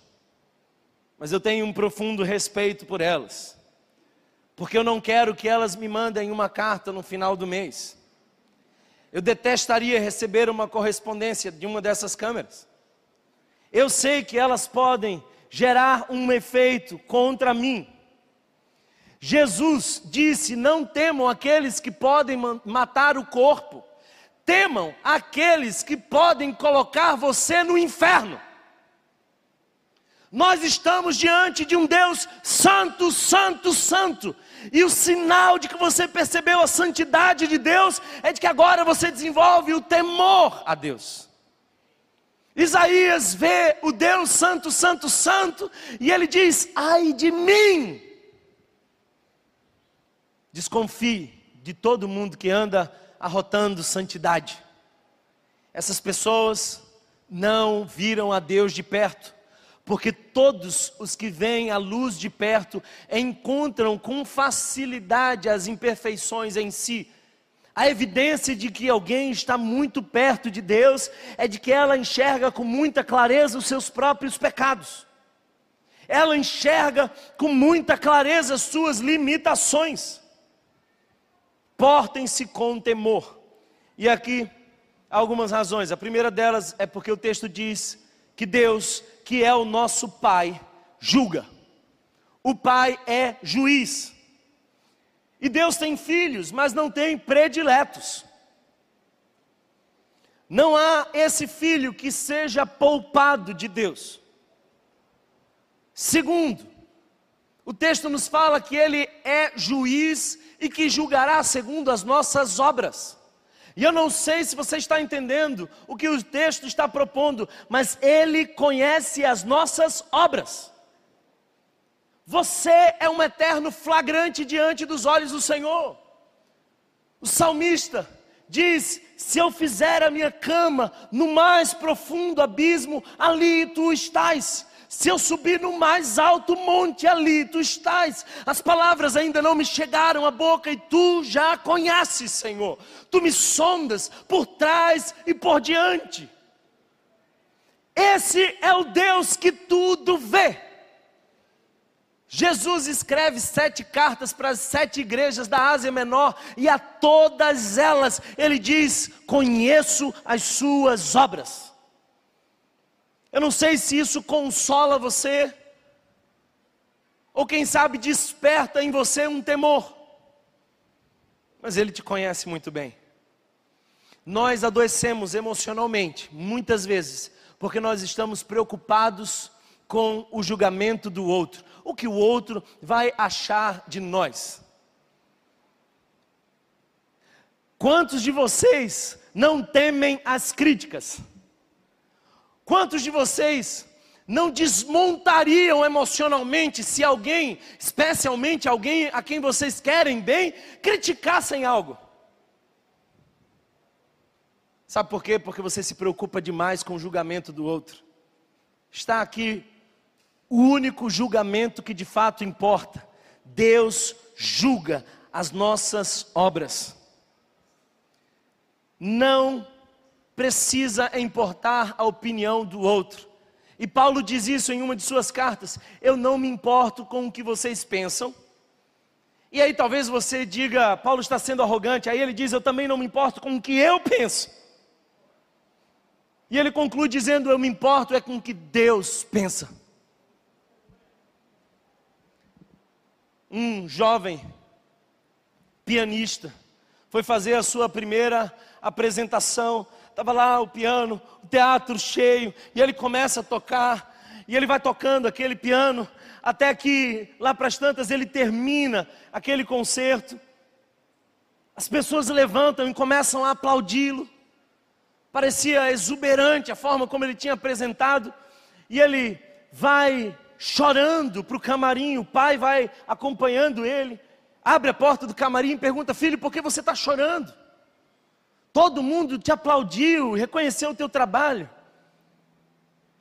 mas eu tenho um profundo respeito por elas, porque eu não quero que elas me mandem uma carta no final do mês eu detestaria receber uma correspondência de uma dessas câmeras. Eu sei que elas podem gerar um efeito contra mim. Jesus disse: Não temam aqueles que podem matar o corpo, temam aqueles que podem colocar você no inferno. Nós estamos diante de um Deus santo, santo, santo. E o sinal de que você percebeu a santidade de Deus é de que agora você desenvolve o temor a Deus. Isaías vê o Deus santo, santo, santo, e ele diz: ai de mim. Desconfie de todo mundo que anda arrotando santidade. Essas pessoas não viram a Deus de perto porque todos os que veem a luz de perto encontram com facilidade as imperfeições em si. A evidência de que alguém está muito perto de Deus é de que ela enxerga com muita clareza os seus próprios pecados. Ela enxerga com muita clareza as suas limitações. Portem-se com temor. E aqui algumas razões. A primeira delas é porque o texto diz que Deus que é o nosso Pai, julga. O Pai é juiz. E Deus tem filhos, mas não tem prediletos. Não há esse filho que seja poupado de Deus. Segundo, o texto nos fala que ele é juiz e que julgará segundo as nossas obras. E eu não sei se você está entendendo o que o texto está propondo, mas ele conhece as nossas obras. Você é um eterno flagrante diante dos olhos do Senhor. O salmista diz: Se eu fizer a minha cama no mais profundo abismo, ali tu estás. Se eu subir no mais alto monte, ali tu estás. As palavras ainda não me chegaram à boca e tu já conheces, Senhor. Tu me sondas por trás e por diante. Esse é o Deus que tudo vê. Jesus escreve sete cartas para as sete igrejas da Ásia Menor e a todas elas ele diz: Conheço as suas obras. Eu não sei se isso consola você, ou quem sabe desperta em você um temor, mas Ele te conhece muito bem. Nós adoecemos emocionalmente, muitas vezes, porque nós estamos preocupados com o julgamento do outro, o que o outro vai achar de nós. Quantos de vocês não temem as críticas? Quantos de vocês não desmontariam emocionalmente se alguém, especialmente alguém a quem vocês querem bem, criticassem algo? Sabe por quê? Porque você se preocupa demais com o julgamento do outro. Está aqui o único julgamento que de fato importa. Deus julga as nossas obras. Não precisa importar a opinião do outro. E Paulo diz isso em uma de suas cartas: Eu não me importo com o que vocês pensam. E aí talvez você diga, Paulo está sendo arrogante. Aí ele diz: Eu também não me importo com o que eu penso. E ele conclui dizendo: Eu me importo é com o que Deus pensa. Um jovem pianista foi fazer a sua primeira apresentação estava lá o piano, o teatro cheio, e ele começa a tocar, e ele vai tocando aquele piano, até que lá para as tantas ele termina aquele concerto. As pessoas levantam e começam a aplaudi-lo. Parecia exuberante a forma como ele tinha apresentado, e ele vai chorando para o camarim, o pai vai acompanhando ele, abre a porta do camarim e pergunta: Filho, por que você está chorando? Todo mundo te aplaudiu, reconheceu o teu trabalho.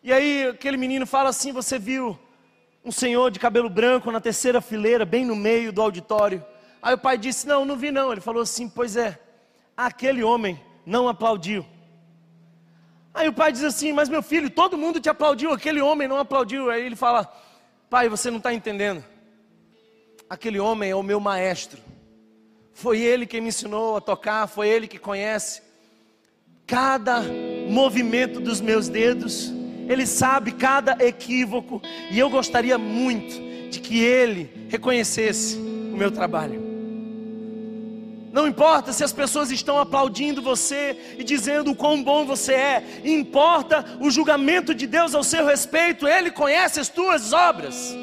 E aí aquele menino fala assim: Você viu um senhor de cabelo branco na terceira fileira, bem no meio do auditório. Aí o pai disse: Não, não vi não. Ele falou assim: Pois é, aquele homem não aplaudiu. Aí o pai diz assim: Mas meu filho, todo mundo te aplaudiu, aquele homem não aplaudiu. Aí ele fala: Pai, você não está entendendo. Aquele homem é o meu maestro. Foi Ele quem me ensinou a tocar, foi Ele que conhece cada movimento dos meus dedos, Ele sabe cada equívoco, e eu gostaria muito de que Ele reconhecesse o meu trabalho. Não importa se as pessoas estão aplaudindo você e dizendo o quão bom você é, importa o julgamento de Deus ao seu respeito, Ele conhece as tuas obras.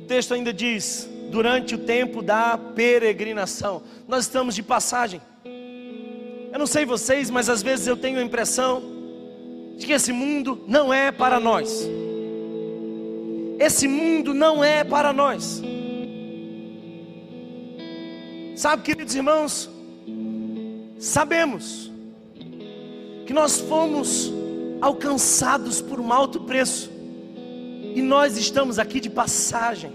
O texto ainda diz: durante o tempo da peregrinação. Nós estamos de passagem. Eu não sei vocês, mas às vezes eu tenho a impressão de que esse mundo não é para nós. Esse mundo não é para nós. Sabe, queridos irmãos, sabemos que nós fomos alcançados por um alto preço e nós estamos aqui de passagem.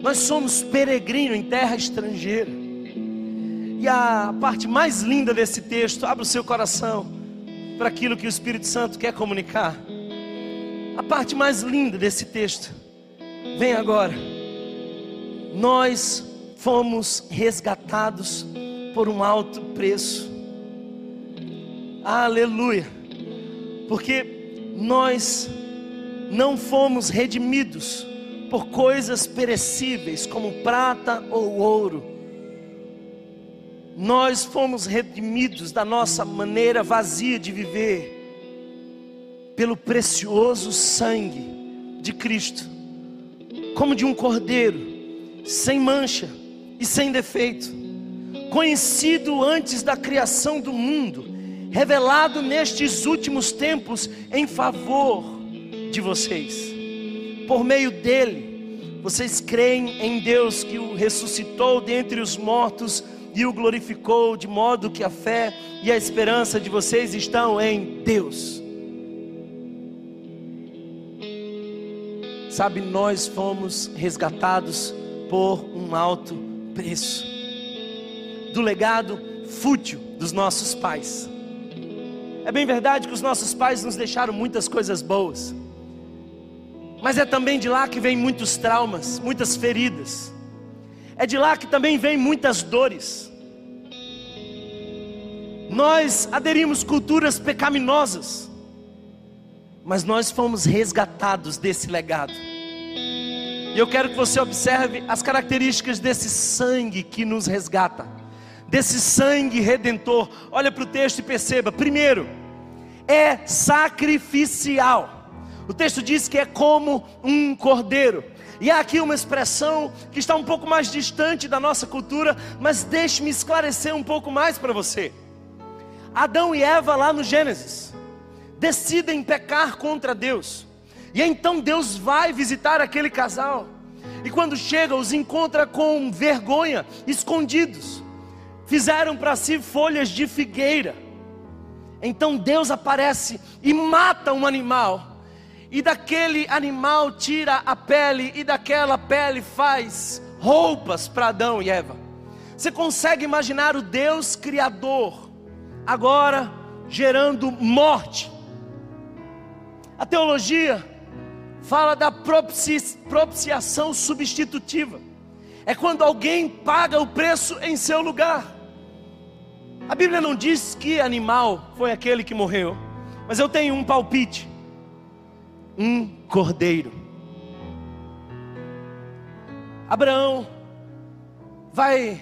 Nós somos peregrinos em terra estrangeira. E a parte mais linda desse texto, abre o seu coração para aquilo que o Espírito Santo quer comunicar. A parte mais linda desse texto, vem agora. Nós fomos resgatados por um alto preço. Aleluia. Porque nós não fomos redimidos por coisas perecíveis, como prata ou ouro. Nós fomos redimidos da nossa maneira vazia de viver, pelo precioso sangue de Cristo, como de um cordeiro, sem mancha e sem defeito. conhecido antes da criação do mundo, revelado nestes últimos tempos em favor de vocês. Por meio dele, vocês creem em Deus que o ressuscitou dentre os mortos e o glorificou, de modo que a fé e a esperança de vocês estão em Deus. Sabe, nós fomos resgatados por um alto preço do legado fútil dos nossos pais. É bem verdade que os nossos pais nos deixaram muitas coisas boas, mas é também de lá que vem muitos traumas, muitas feridas, é de lá que também vem muitas dores. Nós aderimos culturas pecaminosas, mas nós fomos resgatados desse legado. E eu quero que você observe as características desse sangue que nos resgata desse sangue redentor. Olha para o texto e perceba: primeiro, é sacrificial. O texto diz que é como um cordeiro. E há aqui uma expressão que está um pouco mais distante da nossa cultura, mas deixe-me esclarecer um pouco mais para você. Adão e Eva, lá no Gênesis, decidem pecar contra Deus. E então Deus vai visitar aquele casal. E quando chega, os encontra com vergonha, escondidos fizeram para si folhas de figueira. Então Deus aparece e mata um animal, e daquele animal tira a pele, e daquela pele faz roupas para Adão e Eva. Você consegue imaginar o Deus Criador agora gerando morte? A teologia fala da propiciação substitutiva. É quando alguém paga o preço em seu lugar. A Bíblia não diz que animal foi aquele que morreu, mas eu tenho um palpite: um cordeiro. Abraão vai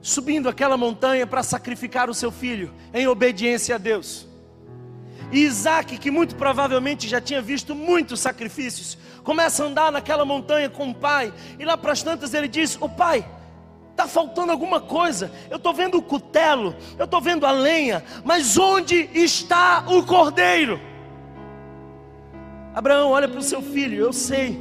subindo aquela montanha para sacrificar o seu filho em obediência a Deus. E Isaac, que muito provavelmente já tinha visto muitos sacrifícios, começa a andar naquela montanha com o pai, e lá para as tantas ele diz: O pai, Está faltando alguma coisa. Eu estou vendo o cutelo, eu estou vendo a lenha, mas onde está o cordeiro? Abraão, olha para o seu filho. Eu sei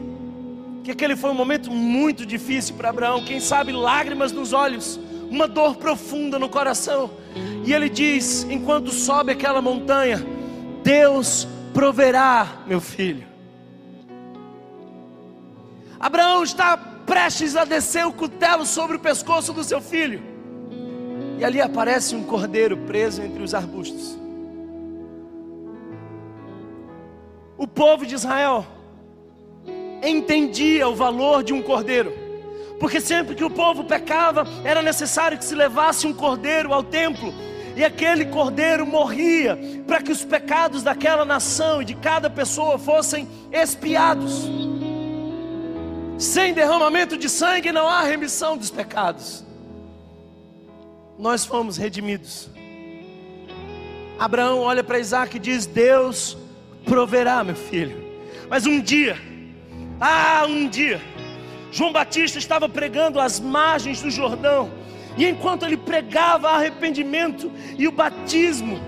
que aquele foi um momento muito difícil para Abraão. Quem sabe lágrimas nos olhos, uma dor profunda no coração. E ele diz: enquanto sobe aquela montanha, Deus proverá, meu filho. Abraão está prestes a descer o cutelo sobre o pescoço do seu filho. E ali aparece um cordeiro preso entre os arbustos. O povo de Israel entendia o valor de um cordeiro, porque sempre que o povo pecava, era necessário que se levasse um cordeiro ao templo, e aquele cordeiro morria para que os pecados daquela nação e de cada pessoa fossem expiados. Sem derramamento de sangue não há remissão dos pecados. Nós fomos redimidos. Abraão olha para Isaac e diz: Deus proverá, meu filho. Mas um dia, ah, um dia, João Batista estava pregando às margens do Jordão, e enquanto ele pregava arrependimento e o batismo,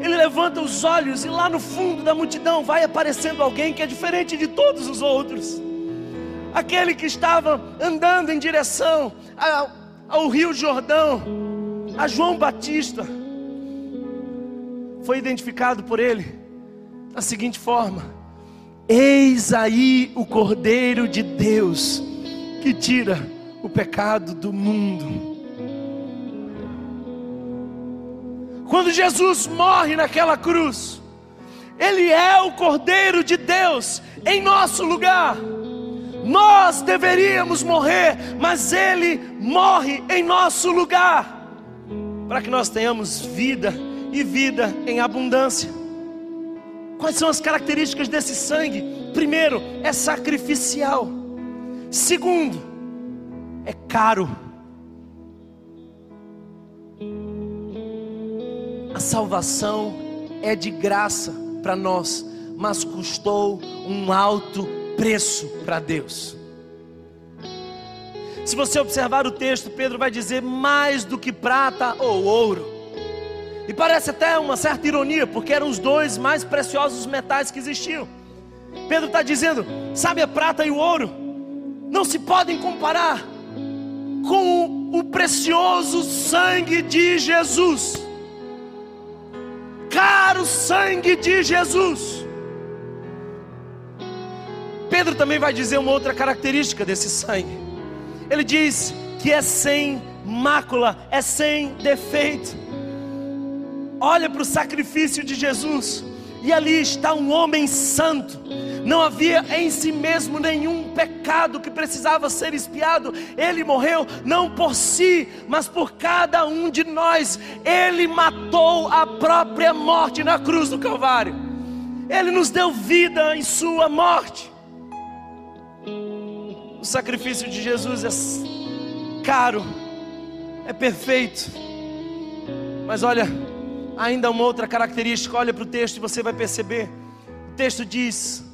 ele levanta os olhos e lá no fundo da multidão vai aparecendo alguém que é diferente de todos os outros. Aquele que estava andando em direção ao, ao Rio Jordão, a João Batista, foi identificado por ele da seguinte forma: Eis aí o Cordeiro de Deus que tira o pecado do mundo. Quando Jesus morre naquela cruz, Ele é o Cordeiro de Deus em nosso lugar. Nós deveríamos morrer, mas Ele morre em nosso lugar, para que nós tenhamos vida e vida em abundância. Quais são as características desse sangue? Primeiro, é sacrificial. Segundo, é caro. A salvação é de graça para nós, mas custou um alto preço para Deus. Se você observar o texto, Pedro vai dizer mais do que prata ou ouro. E parece até uma certa ironia, porque eram os dois mais preciosos metais que existiam. Pedro está dizendo: sabe, a prata e o ouro não se podem comparar com o precioso sangue de Jesus. Caro sangue de Jesus. Pedro também vai dizer uma outra característica desse sangue. Ele diz que é sem mácula, é sem defeito. Olha para o sacrifício de Jesus, e ali está um homem santo. Não havia em si mesmo nenhum pecado que precisava ser espiado. Ele morreu não por si, mas por cada um de nós. Ele matou a própria morte na cruz do Calvário. Ele nos deu vida em Sua morte. O sacrifício de Jesus é caro, é perfeito. Mas olha, ainda uma outra característica, olha para o texto e você vai perceber. O texto diz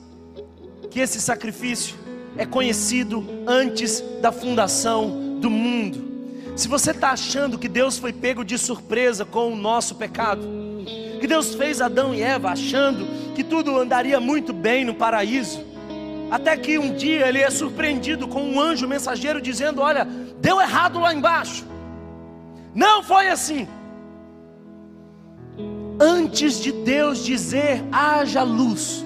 que esse sacrifício é conhecido antes da fundação do mundo. Se você está achando que Deus foi pego de surpresa com o nosso pecado, que Deus fez Adão e Eva achando que tudo andaria muito bem no paraíso, até que um dia ele é surpreendido com um anjo mensageiro dizendo: Olha, deu errado lá embaixo. Não foi assim. Antes de Deus dizer haja luz,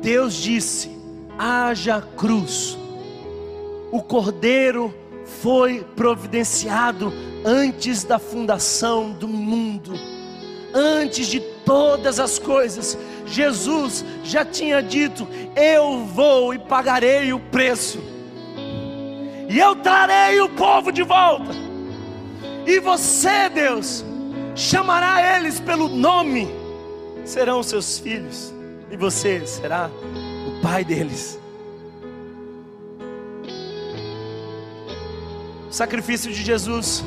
Deus disse haja cruz. O cordeiro foi providenciado antes da fundação do mundo, antes de todas as coisas. Jesus já tinha dito: Eu vou e pagarei o preço, e eu trarei o povo de volta. E você, Deus, chamará eles pelo nome, serão seus filhos, e você será o pai deles. O sacrifício de Jesus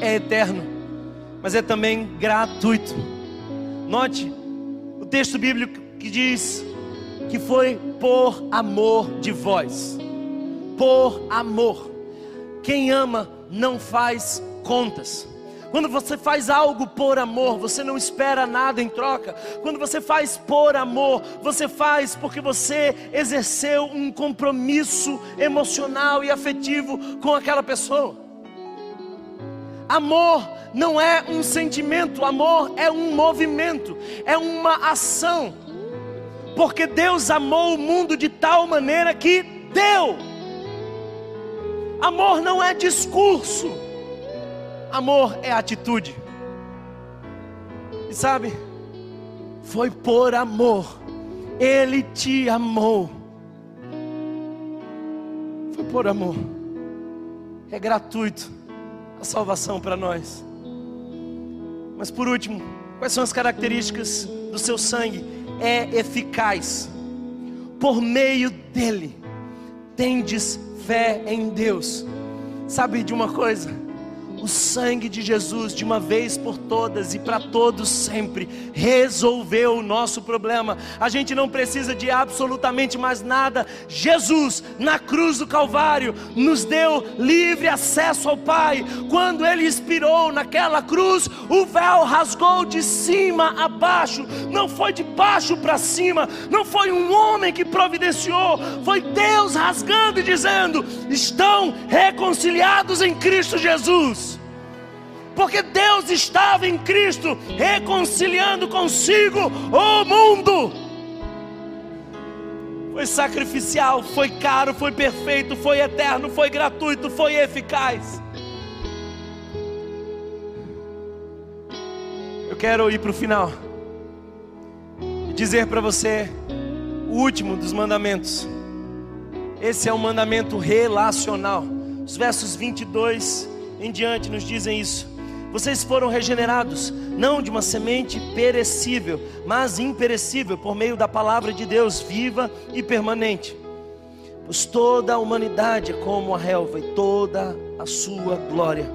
é eterno, mas é também gratuito. Note o texto bíblico que diz que foi por amor de vós. Por amor. Quem ama não faz contas. Quando você faz algo por amor, você não espera nada em troca. Quando você faz por amor, você faz porque você exerceu um compromisso emocional e afetivo com aquela pessoa. Amor não é um sentimento, amor é um movimento, é uma ação. Porque Deus amou o mundo de tal maneira que deu. Amor não é discurso. Amor é atitude. E sabe, foi por amor. Ele te amou. Foi por amor. É gratuito a salvação para nós. Mas por último, quais são as características do seu sangue? É eficaz. Por meio dele, tendes fé em Deus. Sabe de uma coisa? O sangue de Jesus, de uma vez por todas e para todos sempre, resolveu o nosso problema. A gente não precisa de absolutamente mais nada. Jesus, na cruz do Calvário, nos deu livre acesso ao Pai. Quando Ele expirou naquela cruz, o véu rasgou de cima a baixo, não foi de baixo para cima, não foi um homem que providenciou, foi Deus rasgando e dizendo: estão reconciliados em Cristo Jesus porque Deus estava em Cristo reconciliando consigo o mundo. Foi sacrificial, foi caro, foi perfeito, foi eterno, foi gratuito, foi eficaz. Eu quero ir para o final e dizer para você o último dos mandamentos. Esse é um mandamento relacional. Os versos 22 em diante nos dizem isso. Vocês foram regenerados, não de uma semente perecível, mas imperecível, por meio da palavra de Deus viva e permanente. Pois toda a humanidade é como a relva, e toda a sua glória,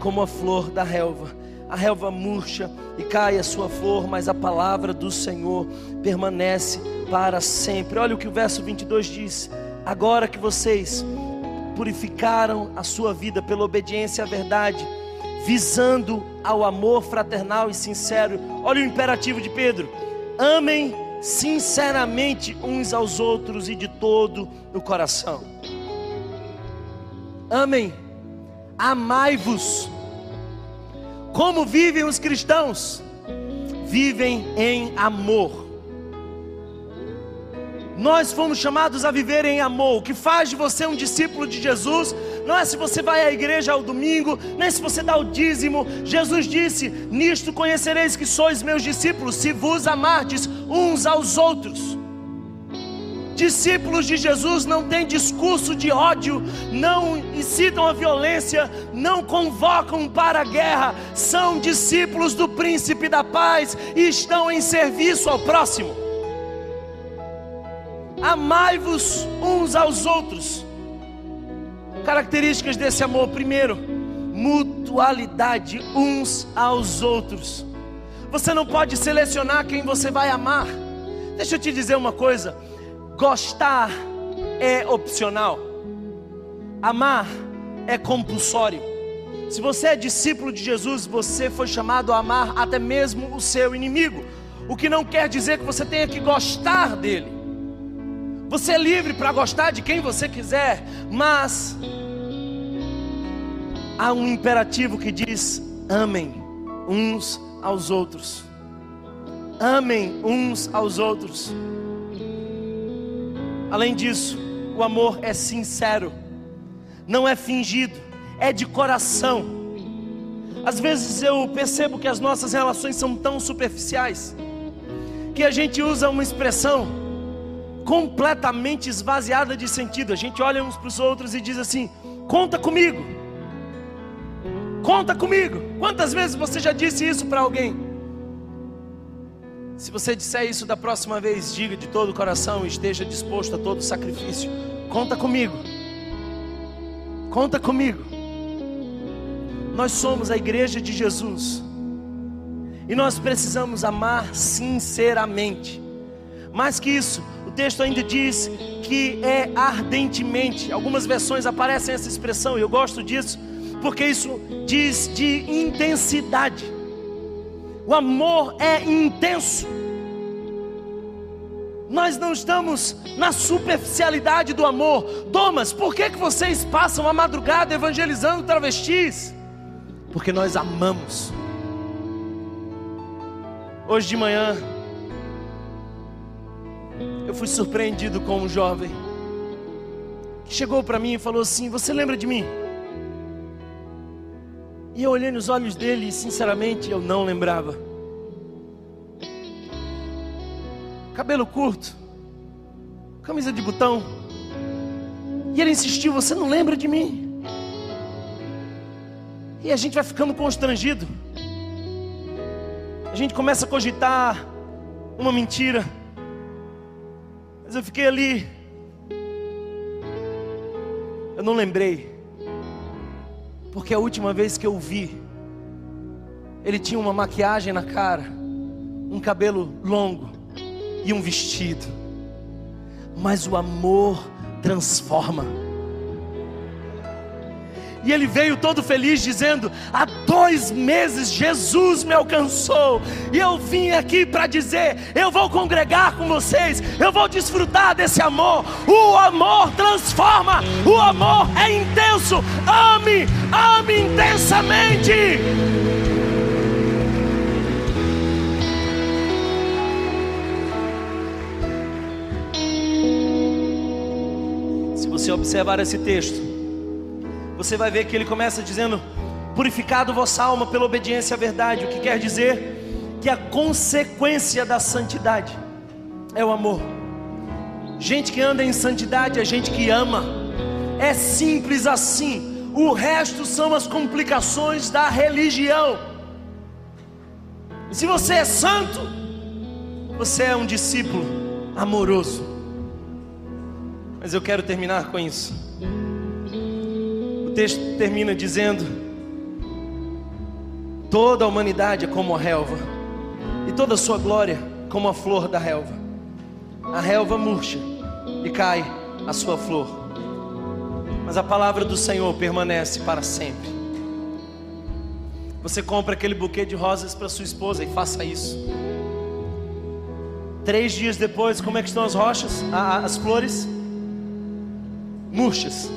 como a flor da relva. A relva murcha e cai a sua flor, mas a palavra do Senhor permanece para sempre. Olha o que o verso 22 diz: Agora que vocês purificaram a sua vida pela obediência à verdade, visando ao amor fraternal e sincero. Olha o imperativo de Pedro: amem sinceramente uns aos outros e de todo o coração. Amem, amai-vos. Como vivem os cristãos? Vivem em amor nós fomos chamados a viver em amor. O que faz de você um discípulo de Jesus não é se você vai à igreja ao domingo, nem se você dá o dízimo. Jesus disse: Nisto conhecereis que sois meus discípulos, se vos amardes uns aos outros. Discípulos de Jesus não têm discurso de ódio, não incitam a violência, não convocam para a guerra, são discípulos do príncipe da paz e estão em serviço ao próximo. Amai-vos uns aos outros. Características desse amor: primeiro, mutualidade uns aos outros. Você não pode selecionar quem você vai amar. Deixa eu te dizer uma coisa: gostar é opcional, amar é compulsório. Se você é discípulo de Jesus, você foi chamado a amar até mesmo o seu inimigo, o que não quer dizer que você tenha que gostar dele. Você é livre para gostar de quem você quiser, mas há um imperativo que diz: amem uns aos outros. Amem uns aos outros. Além disso, o amor é sincero, não é fingido, é de coração. Às vezes eu percebo que as nossas relações são tão superficiais que a gente usa uma expressão completamente esvaziada de sentido. A gente olha uns para os outros e diz assim: conta comigo, conta comigo. Quantas vezes você já disse isso para alguém? Se você disser isso da próxima vez, diga de todo o coração e esteja disposto a todo sacrifício. Conta comigo. Conta comigo. Nós somos a igreja de Jesus. E nós precisamos amar sinceramente. Mais que isso, texto ainda diz que é ardentemente. Algumas versões aparecem essa expressão, e eu gosto disso, porque isso diz de intensidade. O amor é intenso. Nós não estamos na superficialidade do amor. Thomas, por que, que vocês passam a madrugada evangelizando travestis? Porque nós amamos. Hoje de manhã, eu fui surpreendido com um jovem que chegou para mim e falou assim: Você lembra de mim? E eu olhei nos olhos dele e, sinceramente, eu não lembrava. Cabelo curto, camisa de botão. E ele insistiu: Você não lembra de mim? E a gente vai ficando constrangido. A gente começa a cogitar uma mentira. Mas eu fiquei ali. Eu não lembrei. Porque a última vez que eu vi, ele tinha uma maquiagem na cara, um cabelo longo e um vestido. Mas o amor transforma. E ele veio todo feliz, dizendo: Há dois meses Jesus me alcançou, e eu vim aqui para dizer: Eu vou congregar com vocês, eu vou desfrutar desse amor. O amor transforma, o amor é intenso. Ame, ame intensamente. Se você observar esse texto, você vai ver que ele começa dizendo: Purificado vossa alma pela obediência à verdade, o que quer dizer que a consequência da santidade é o amor. Gente que anda em santidade é gente que ama, é simples assim. O resto são as complicações da religião. E se você é santo, você é um discípulo amoroso. Mas eu quero terminar com isso texto termina dizendo: toda a humanidade é como a relva, e toda a sua glória como a flor da relva. A relva murcha e cai a sua flor. mas a palavra do Senhor permanece para sempre. Você compra aquele buquê de rosas para sua esposa e faça isso. Três dias depois, como é que estão as rochas, as flores? Murchas.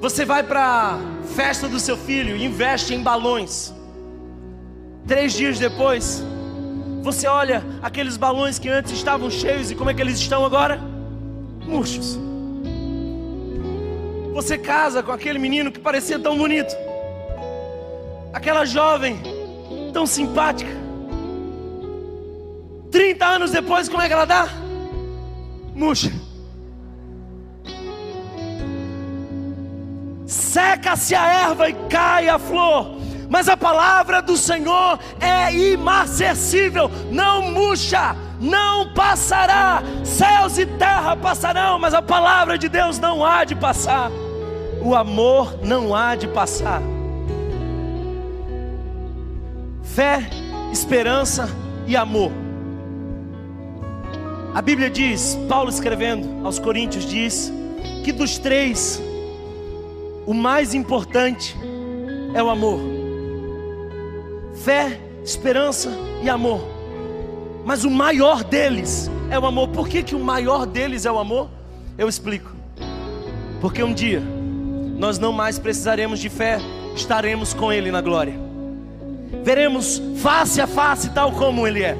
Você vai para a festa do seu filho e investe em balões. Três dias depois, você olha aqueles balões que antes estavam cheios e como é que eles estão agora? Murchos. Você casa com aquele menino que parecia tão bonito, aquela jovem tão simpática. 30 anos depois, como é que ela dá? Murcha. Seca-se a erva e cai a flor, mas a palavra do Senhor é imacessível, não murcha, não passará. Céus e terra passarão, mas a palavra de Deus não há de passar. O amor não há de passar. Fé, esperança e amor. A Bíblia diz, Paulo escrevendo aos Coríntios diz que dos três o mais importante é o amor. Fé, esperança e amor. Mas o maior deles é o amor. Por que, que o maior deles é o amor? Eu explico. Porque um dia nós não mais precisaremos de fé, estaremos com Ele na glória. Veremos face a face, tal como Ele é.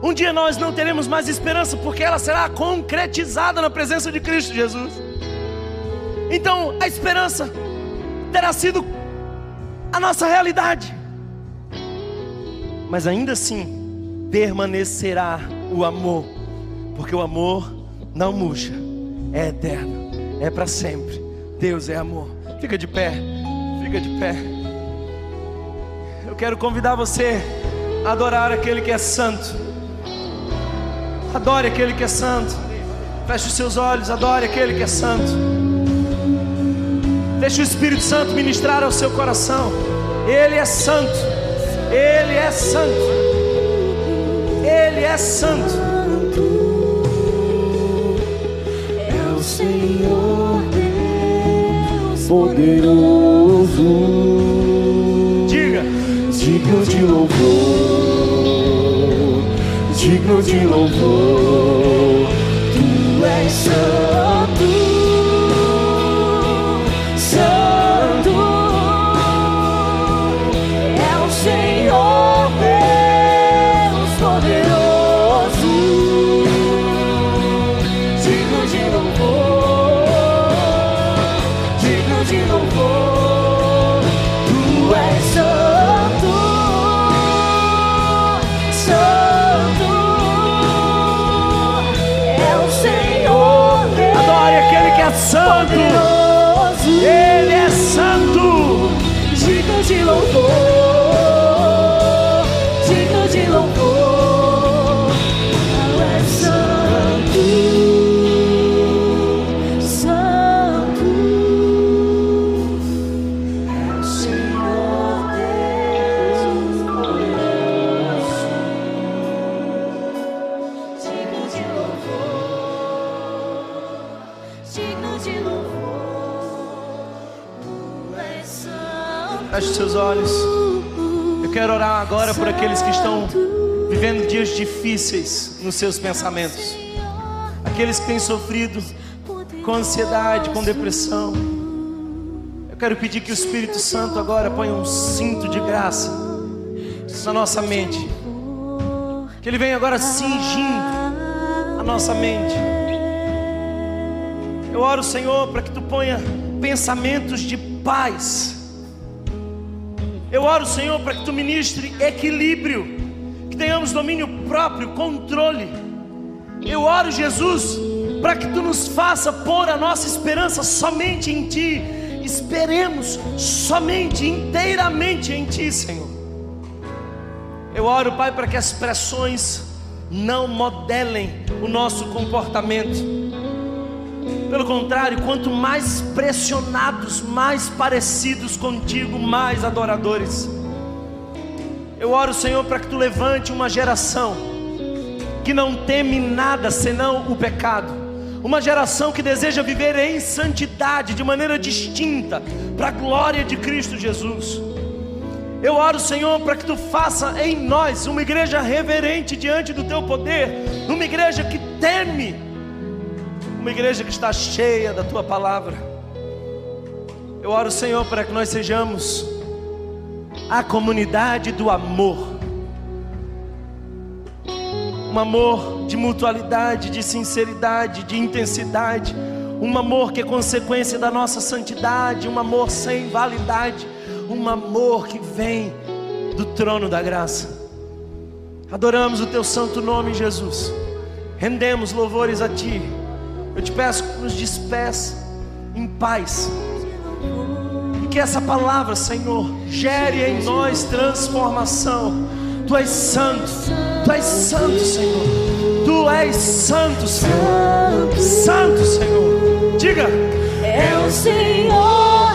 Um dia nós não teremos mais esperança, porque ela será concretizada na presença de Cristo Jesus. Então a esperança terá sido a nossa realidade. Mas ainda assim permanecerá o amor, porque o amor não murcha, é eterno, é para sempre. Deus é amor. Fica de pé, fica de pé. Eu quero convidar você a adorar aquele que é santo. Adore aquele que é santo. Feche os seus olhos, adore aquele que é santo. Deixa o Espírito Santo ministrar ao seu coração. Ele é santo. Ele é santo. Ele é santo. É o Senhor Deus poderoso. Diga. Digno de louvor. Digno de louvor. Tu és santo. Por aqueles que estão vivendo dias difíceis nos seus pensamentos, aqueles que têm sofrido com ansiedade, com depressão. Eu quero pedir que o Espírito Santo agora ponha um cinto de graça na nossa mente, que Ele venha agora cingindo a nossa mente. Eu oro, Senhor, para que Tu ponha pensamentos de paz eu oro, Senhor, para que tu ministre equilíbrio, que tenhamos domínio próprio, controle. Eu oro, Jesus, para que tu nos faça pôr a nossa esperança somente em ti. Esperemos somente, inteiramente em ti, Senhor. Eu oro, Pai, para que as pressões não modelem o nosso comportamento pelo contrário, quanto mais pressionados, mais parecidos contigo, mais adoradores. Eu oro, Senhor, para que tu levante uma geração que não teme nada senão o pecado, uma geração que deseja viver em santidade, de maneira distinta, para a glória de Cristo Jesus. Eu oro, Senhor, para que tu faça em nós uma igreja reverente diante do teu poder, uma igreja que teme, uma igreja que está cheia da tua palavra. Eu oro, Senhor, para que nós sejamos a comunidade do amor um amor de mutualidade, de sinceridade, de intensidade, um amor que é consequência da nossa santidade, um amor sem validade, um amor que vem do trono da graça. Adoramos o teu santo nome, Jesus. Rendemos louvores a ti. Eu te peço que nos despeça em paz. E que essa palavra, Senhor, gere em nós transformação Tu és santo, Tu és santo, Senhor. Tu és santo, Senhor. Santo, Senhor. Diga: É o Senhor.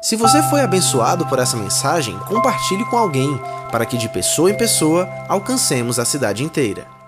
Se você foi abençoado por essa mensagem, compartilhe com alguém, para que de pessoa em pessoa alcancemos a cidade inteira.